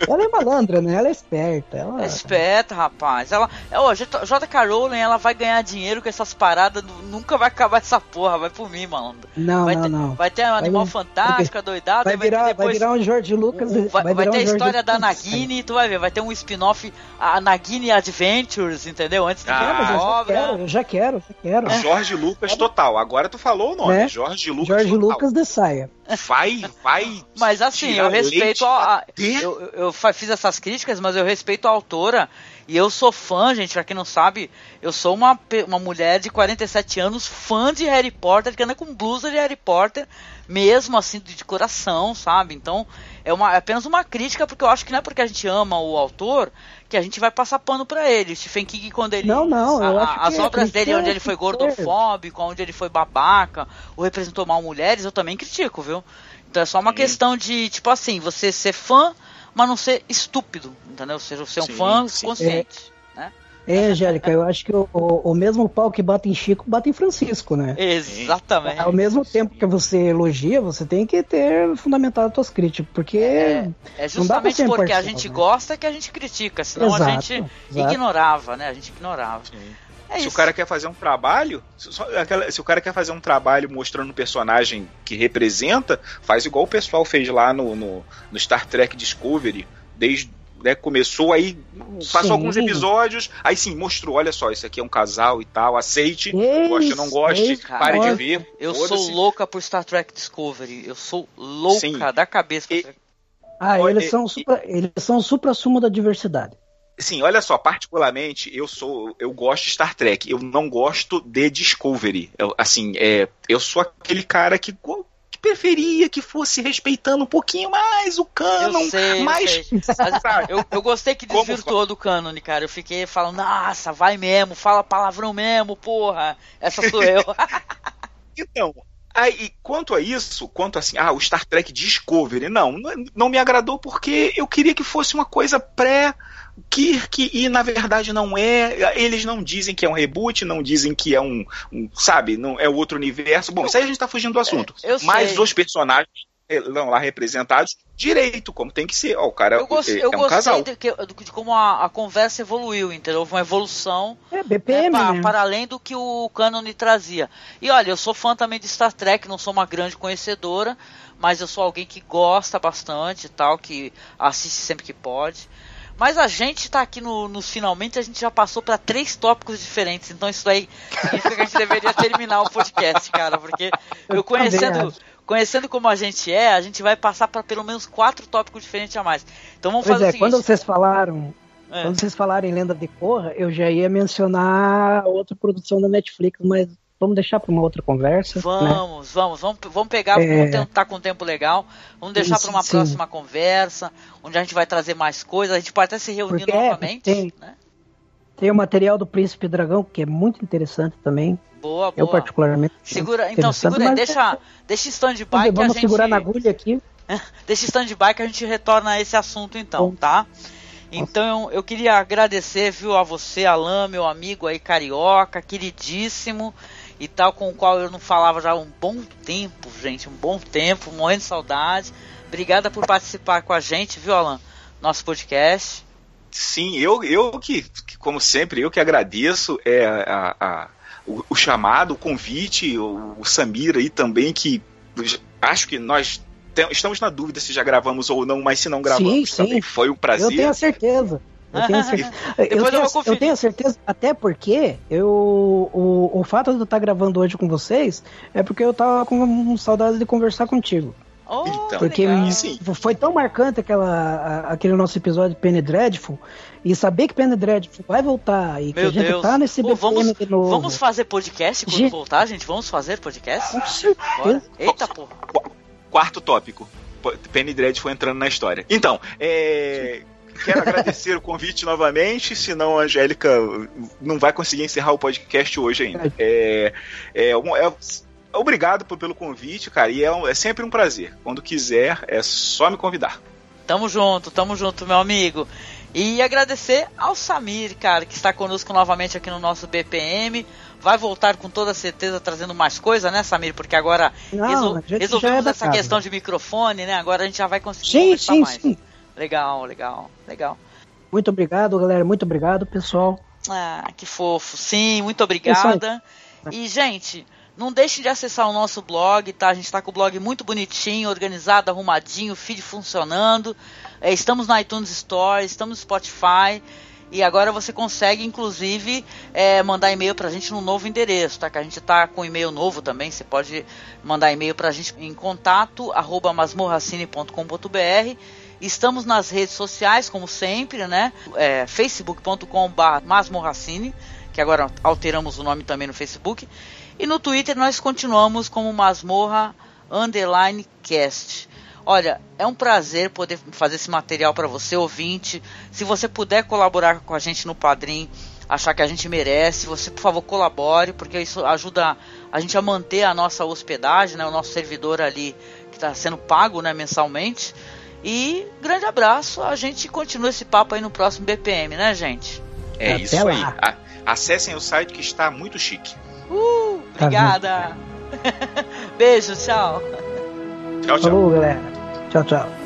Speaker 9: ela é malandra, né? Ela é esperta. Ela...
Speaker 7: É esperta, rapaz. Ela, é, ó, J- J.K. Rowling, ela vai ganhar dinheiro com essas paradas. nu- Nunca vai acabar essa porra. Vai por mim, malandro.
Speaker 9: Não,
Speaker 7: vai
Speaker 9: não,
Speaker 7: ter,
Speaker 9: não.
Speaker 7: Vai ter um animal
Speaker 9: vir-
Speaker 7: fantástico, doidado.
Speaker 9: Vai
Speaker 7: vai ter
Speaker 9: virar, vai
Speaker 7: depois
Speaker 9: virar um George Lucas.
Speaker 7: o- vai, vai
Speaker 9: virar
Speaker 7: ter
Speaker 9: um
Speaker 7: a
Speaker 9: George
Speaker 7: história da
Speaker 9: Lucas.
Speaker 7: Nagini, tu vai ver, vai ter um spin-off, a Nagini Adventures, entendeu? Antes de
Speaker 8: Ah,
Speaker 9: É, mas eu já quero, eu já quero, já quero.
Speaker 8: Jorge Lucas total. Agora tu falou o nome,
Speaker 9: Né?
Speaker 8: Jorge Lucas
Speaker 9: George
Speaker 8: total.
Speaker 9: Lucas de saia.
Speaker 8: Vai, vai.
Speaker 7: Mas assim,
Speaker 8: tirar
Speaker 7: eu respeito a. a- eu, eu- fiz essas críticas, mas eu respeito a autora. E eu sou fã, gente, pra quem não sabe, eu sou uma, uma mulher de 47 anos, fã de Harry Potter, que anda com blusa de Harry Potter, mesmo assim, de, de coração, sabe? Então, é, uma, é apenas uma crítica, porque eu acho que não é porque a gente ama o autor que a gente vai passar pano pra ele. Stephen King, quando ele.
Speaker 9: Não, não, eu
Speaker 7: a-
Speaker 9: acho
Speaker 7: as
Speaker 9: que
Speaker 7: obras
Speaker 9: que
Speaker 7: dele, onde ele foi
Speaker 9: sincero.
Speaker 7: gordofóbico, onde ele foi babaca, ou representou mal mulheres, eu também critico, viu? Então é só uma questão de, tipo assim, você ser fã, mas não ser estúpido, entendeu? Ou seja, ser um
Speaker 8: Sim,
Speaker 7: fã
Speaker 8: sim.
Speaker 7: consciente. Né?
Speaker 9: É, Angélica, eu acho que o, o, o mesmo pau que bate em Chico bate em Francisco, né?
Speaker 7: Exatamente.
Speaker 9: Ao mesmo tempo que você elogia, você tem que ter fundamentado suas críticas, porque
Speaker 7: É, é
Speaker 9: não dá pra
Speaker 7: justamente
Speaker 9: ser
Speaker 7: porque a gente
Speaker 9: né?
Speaker 7: gosta que a gente critica, senão a
Speaker 9: Exato,
Speaker 7: gente
Speaker 9: exato.
Speaker 7: ignorava, né? A gente ignorava. É
Speaker 8: se
Speaker 7: isso.
Speaker 8: o cara quer fazer um trabalho, se, aquela- se o cara quer fazer um trabalho mostrando um personagem que representa, faz igual o pessoal fez lá no, no, no Star Trek Discovery, desde né, começou aí, passou
Speaker 9: Sim.
Speaker 8: alguns episódios, aí sim, mostrou, olha só, isso aqui é um casal e tal, aceite,
Speaker 9: Isso,
Speaker 8: goste ou não goste,
Speaker 9: isso,
Speaker 8: pare de ver.
Speaker 7: Eu sou louca por Star Trek Discovery. Eu sou louca
Speaker 8: Sim.
Speaker 7: da cabeça.
Speaker 8: E-
Speaker 9: Ah,
Speaker 8: Olha,
Speaker 9: eles são,
Speaker 8: e-
Speaker 9: supra, eles são o supra-sumo da diversidade.
Speaker 8: Sim, olha só, particularmente eu sou, eu gosto de Star Trek. Eu não gosto de Discovery. Eu, assim, é, eu sou aquele cara que preferia que fosse respeitando um pouquinho mais o
Speaker 7: Eu
Speaker 8: canon,
Speaker 7: sei, eu
Speaker 8: mais
Speaker 7: sei. Mas eu, eu gostei que
Speaker 8: Como
Speaker 7: desvirtuou do cânone, cara. Eu fiquei falando, nossa, vai mesmo, fala palavrão mesmo, porra. Essa sou eu.
Speaker 8: Então, aí, quanto a isso, quanto assim, ah, o Star Trek Discovery, não, não me agradou porque eu queria que fosse uma coisa pré Kirk e na verdade não é. Eles não dizem que é um reboot, não dizem que é um, um, sabe, não é outro universo. Bom, isso aí a gente tá fugindo do assunto.
Speaker 7: É, eu
Speaker 8: Mas
Speaker 7: sei.
Speaker 8: os personagens não lá representados direito, como tem que ser. Ó, o cara
Speaker 7: Eu, gost-
Speaker 8: é,
Speaker 7: eu
Speaker 8: é um
Speaker 7: gostei
Speaker 8: casal.
Speaker 7: de, que- de como a, a conversa evoluiu, entendeu? Houve uma evolução
Speaker 9: É
Speaker 7: né,
Speaker 9: BPM,
Speaker 7: pa-
Speaker 9: né?
Speaker 7: para além do que o cânone trazia. E olha, eu sou fã também de Star Trek, não sou uma grande conhecedora, mas eu sou alguém que gosta bastante e tal, que assiste sempre que pode. Mas a gente tá aqui no, nos finalmente, a gente já passou para três tópicos diferentes, então isso aí significa que a gente deveria terminar o podcast, cara, porque eu
Speaker 9: Eu
Speaker 7: conhecendo, conhecendo como a gente é, a gente vai passar para pelo menos quatro tópicos diferentes a mais. Então vamos
Speaker 9: Pois
Speaker 7: fazer
Speaker 9: é,
Speaker 7: o seguinte.
Speaker 9: quando vocês falaram,
Speaker 7: É.
Speaker 9: quando vocês falarem Lenda de Korra, eu já ia mencionar outra produção da Netflix, mas vamos deixar para uma outra conversa. né?
Speaker 7: Vamos, vamos, vamos, vamos pegar,
Speaker 9: É.
Speaker 7: vamos tentar com um tempo legal, vamos deixar para uma
Speaker 9: Sim.
Speaker 7: próxima conversa, onde a gente vai trazer mais coisas, a gente pode até se reunir
Speaker 9: Porque é,
Speaker 7: novamente,
Speaker 9: tem-
Speaker 7: né?
Speaker 9: Tem o material do Príncipe Dragão, que é muito interessante também.
Speaker 7: Boa,
Speaker 9: Eu
Speaker 7: boa.
Speaker 9: particularmente. acho
Speaker 7: Segura, então segura aí,
Speaker 9: mas
Speaker 7: deixa, deixa stand-by que a
Speaker 9: Vamos
Speaker 7: gente
Speaker 9: segurar na agulha aqui.
Speaker 7: deixa stand-by que a gente retorna a esse assunto então,
Speaker 9: Bom.
Speaker 7: tá? Então eu queria agradecer, viu, a você, Alain, meu amigo aí carioca, queridíssimo e tal, com o qual eu não falava já há um bom tempo, gente, um bom tempo, morrendo de saudade. Obrigada por participar com a gente, viu, Alan? Nosso podcast.
Speaker 8: Sim, eu, eu que, que, como sempre, eu que agradeço é, a, a- o, o chamado, o convite, o, o Samir aí também, que acho que nós te- estamos na dúvida se já gravamos ou não, mas se não gravamos
Speaker 9: Sim, sim.
Speaker 8: também foi um prazer.
Speaker 9: Eu tenho a certeza. Eu tenho, a cer- eu,
Speaker 7: eu
Speaker 9: tenho,
Speaker 7: conferir.
Speaker 9: eu tenho certeza, até porque eu, o, o fato de eu estar gravando hoje com vocês é porque eu tava com saudade de conversar contigo.
Speaker 7: Oh,
Speaker 8: Então,
Speaker 9: Porque
Speaker 7: legal.
Speaker 8: sim.
Speaker 9: foi tão marcante aquela, aquele nosso episódio de Penny Dreadful e saber que Penny Dreadful vai voltar e que
Speaker 7: Meu
Speaker 9: a gente
Speaker 7: Deus.
Speaker 9: tá nesse
Speaker 7: Pô, vamos,
Speaker 9: de novo.
Speaker 7: vamos fazer podcast quando
Speaker 9: Gente.
Speaker 7: voltar, gente? Vamos fazer podcast?
Speaker 9: Com
Speaker 7: Bora.
Speaker 9: certeza.
Speaker 7: Eita, porra.
Speaker 8: Quarto tópico. Penny Dread foi entrando na história. Então, é, quero agradecer o convite novamente, senão a Angélica não vai conseguir encerrar o podcast hoje ainda. É, é, um- é- obrigado por- pelo convite, cara, e é, é sempre um prazer. Quando quiser, é só me convidar.
Speaker 7: Tamo junto, tamo junto, meu amigo. E agradecer ao Samir, cara, que está conosco novamente aqui no nosso BPM. Vai voltar com toda certeza trazendo mais coisa, né, Samir? Porque agora
Speaker 9: Não,
Speaker 7: resol-
Speaker 9: já
Speaker 7: resolvemos
Speaker 9: é
Speaker 7: essa questão de microfone, né? Agora a gente já vai conseguir
Speaker 9: Sim,
Speaker 7: conversar
Speaker 9: sim,
Speaker 7: mais.
Speaker 9: sim.
Speaker 7: Legal, legal, legal.
Speaker 9: Muito obrigado, galera. Muito obrigado, pessoal.
Speaker 7: Ah, que fofo. Sim, muito obrigada. E, gente, não deixem de acessar o nosso blog, tá? A gente tá com o blog muito bonitinho, organizado, arrumadinho, feed funcionando. É, estamos na iTunes Store, estamos no Spotify. E agora você consegue, inclusive, é, mandar e-mail pra gente no novo endereço, tá? Que a gente tá com e-mail novo também. Você pode mandar e-mail pra gente em contato, arroba masmorracine.com.br. Estamos nas redes sociais, como sempre, né? É, facebook.com.br masmorracine, que agora alteramos o nome também no Facebook. E no Twitter nós continuamos como masmorra underline cast. Olha, é um prazer poder fazer esse material para você, ouvinte. Se você puder colaborar com a gente no Padrim, achar que a gente merece, você, por favor, colabore, porque isso ajuda a gente a manter a nossa hospedagem, né, o nosso servidor ali que está sendo pago né, mensalmente. E grande abraço, a gente continua esse papo aí no próximo BPM, né, gente?
Speaker 8: É
Speaker 9: Até
Speaker 8: isso aí.
Speaker 9: lá.
Speaker 8: A- acessem o site que está muito chique.
Speaker 7: Uh,
Speaker 9: Tá
Speaker 7: obrigada! Beijo, tchau!
Speaker 8: Tchau, tchau.
Speaker 9: Falou, galera. Tchau, tchau.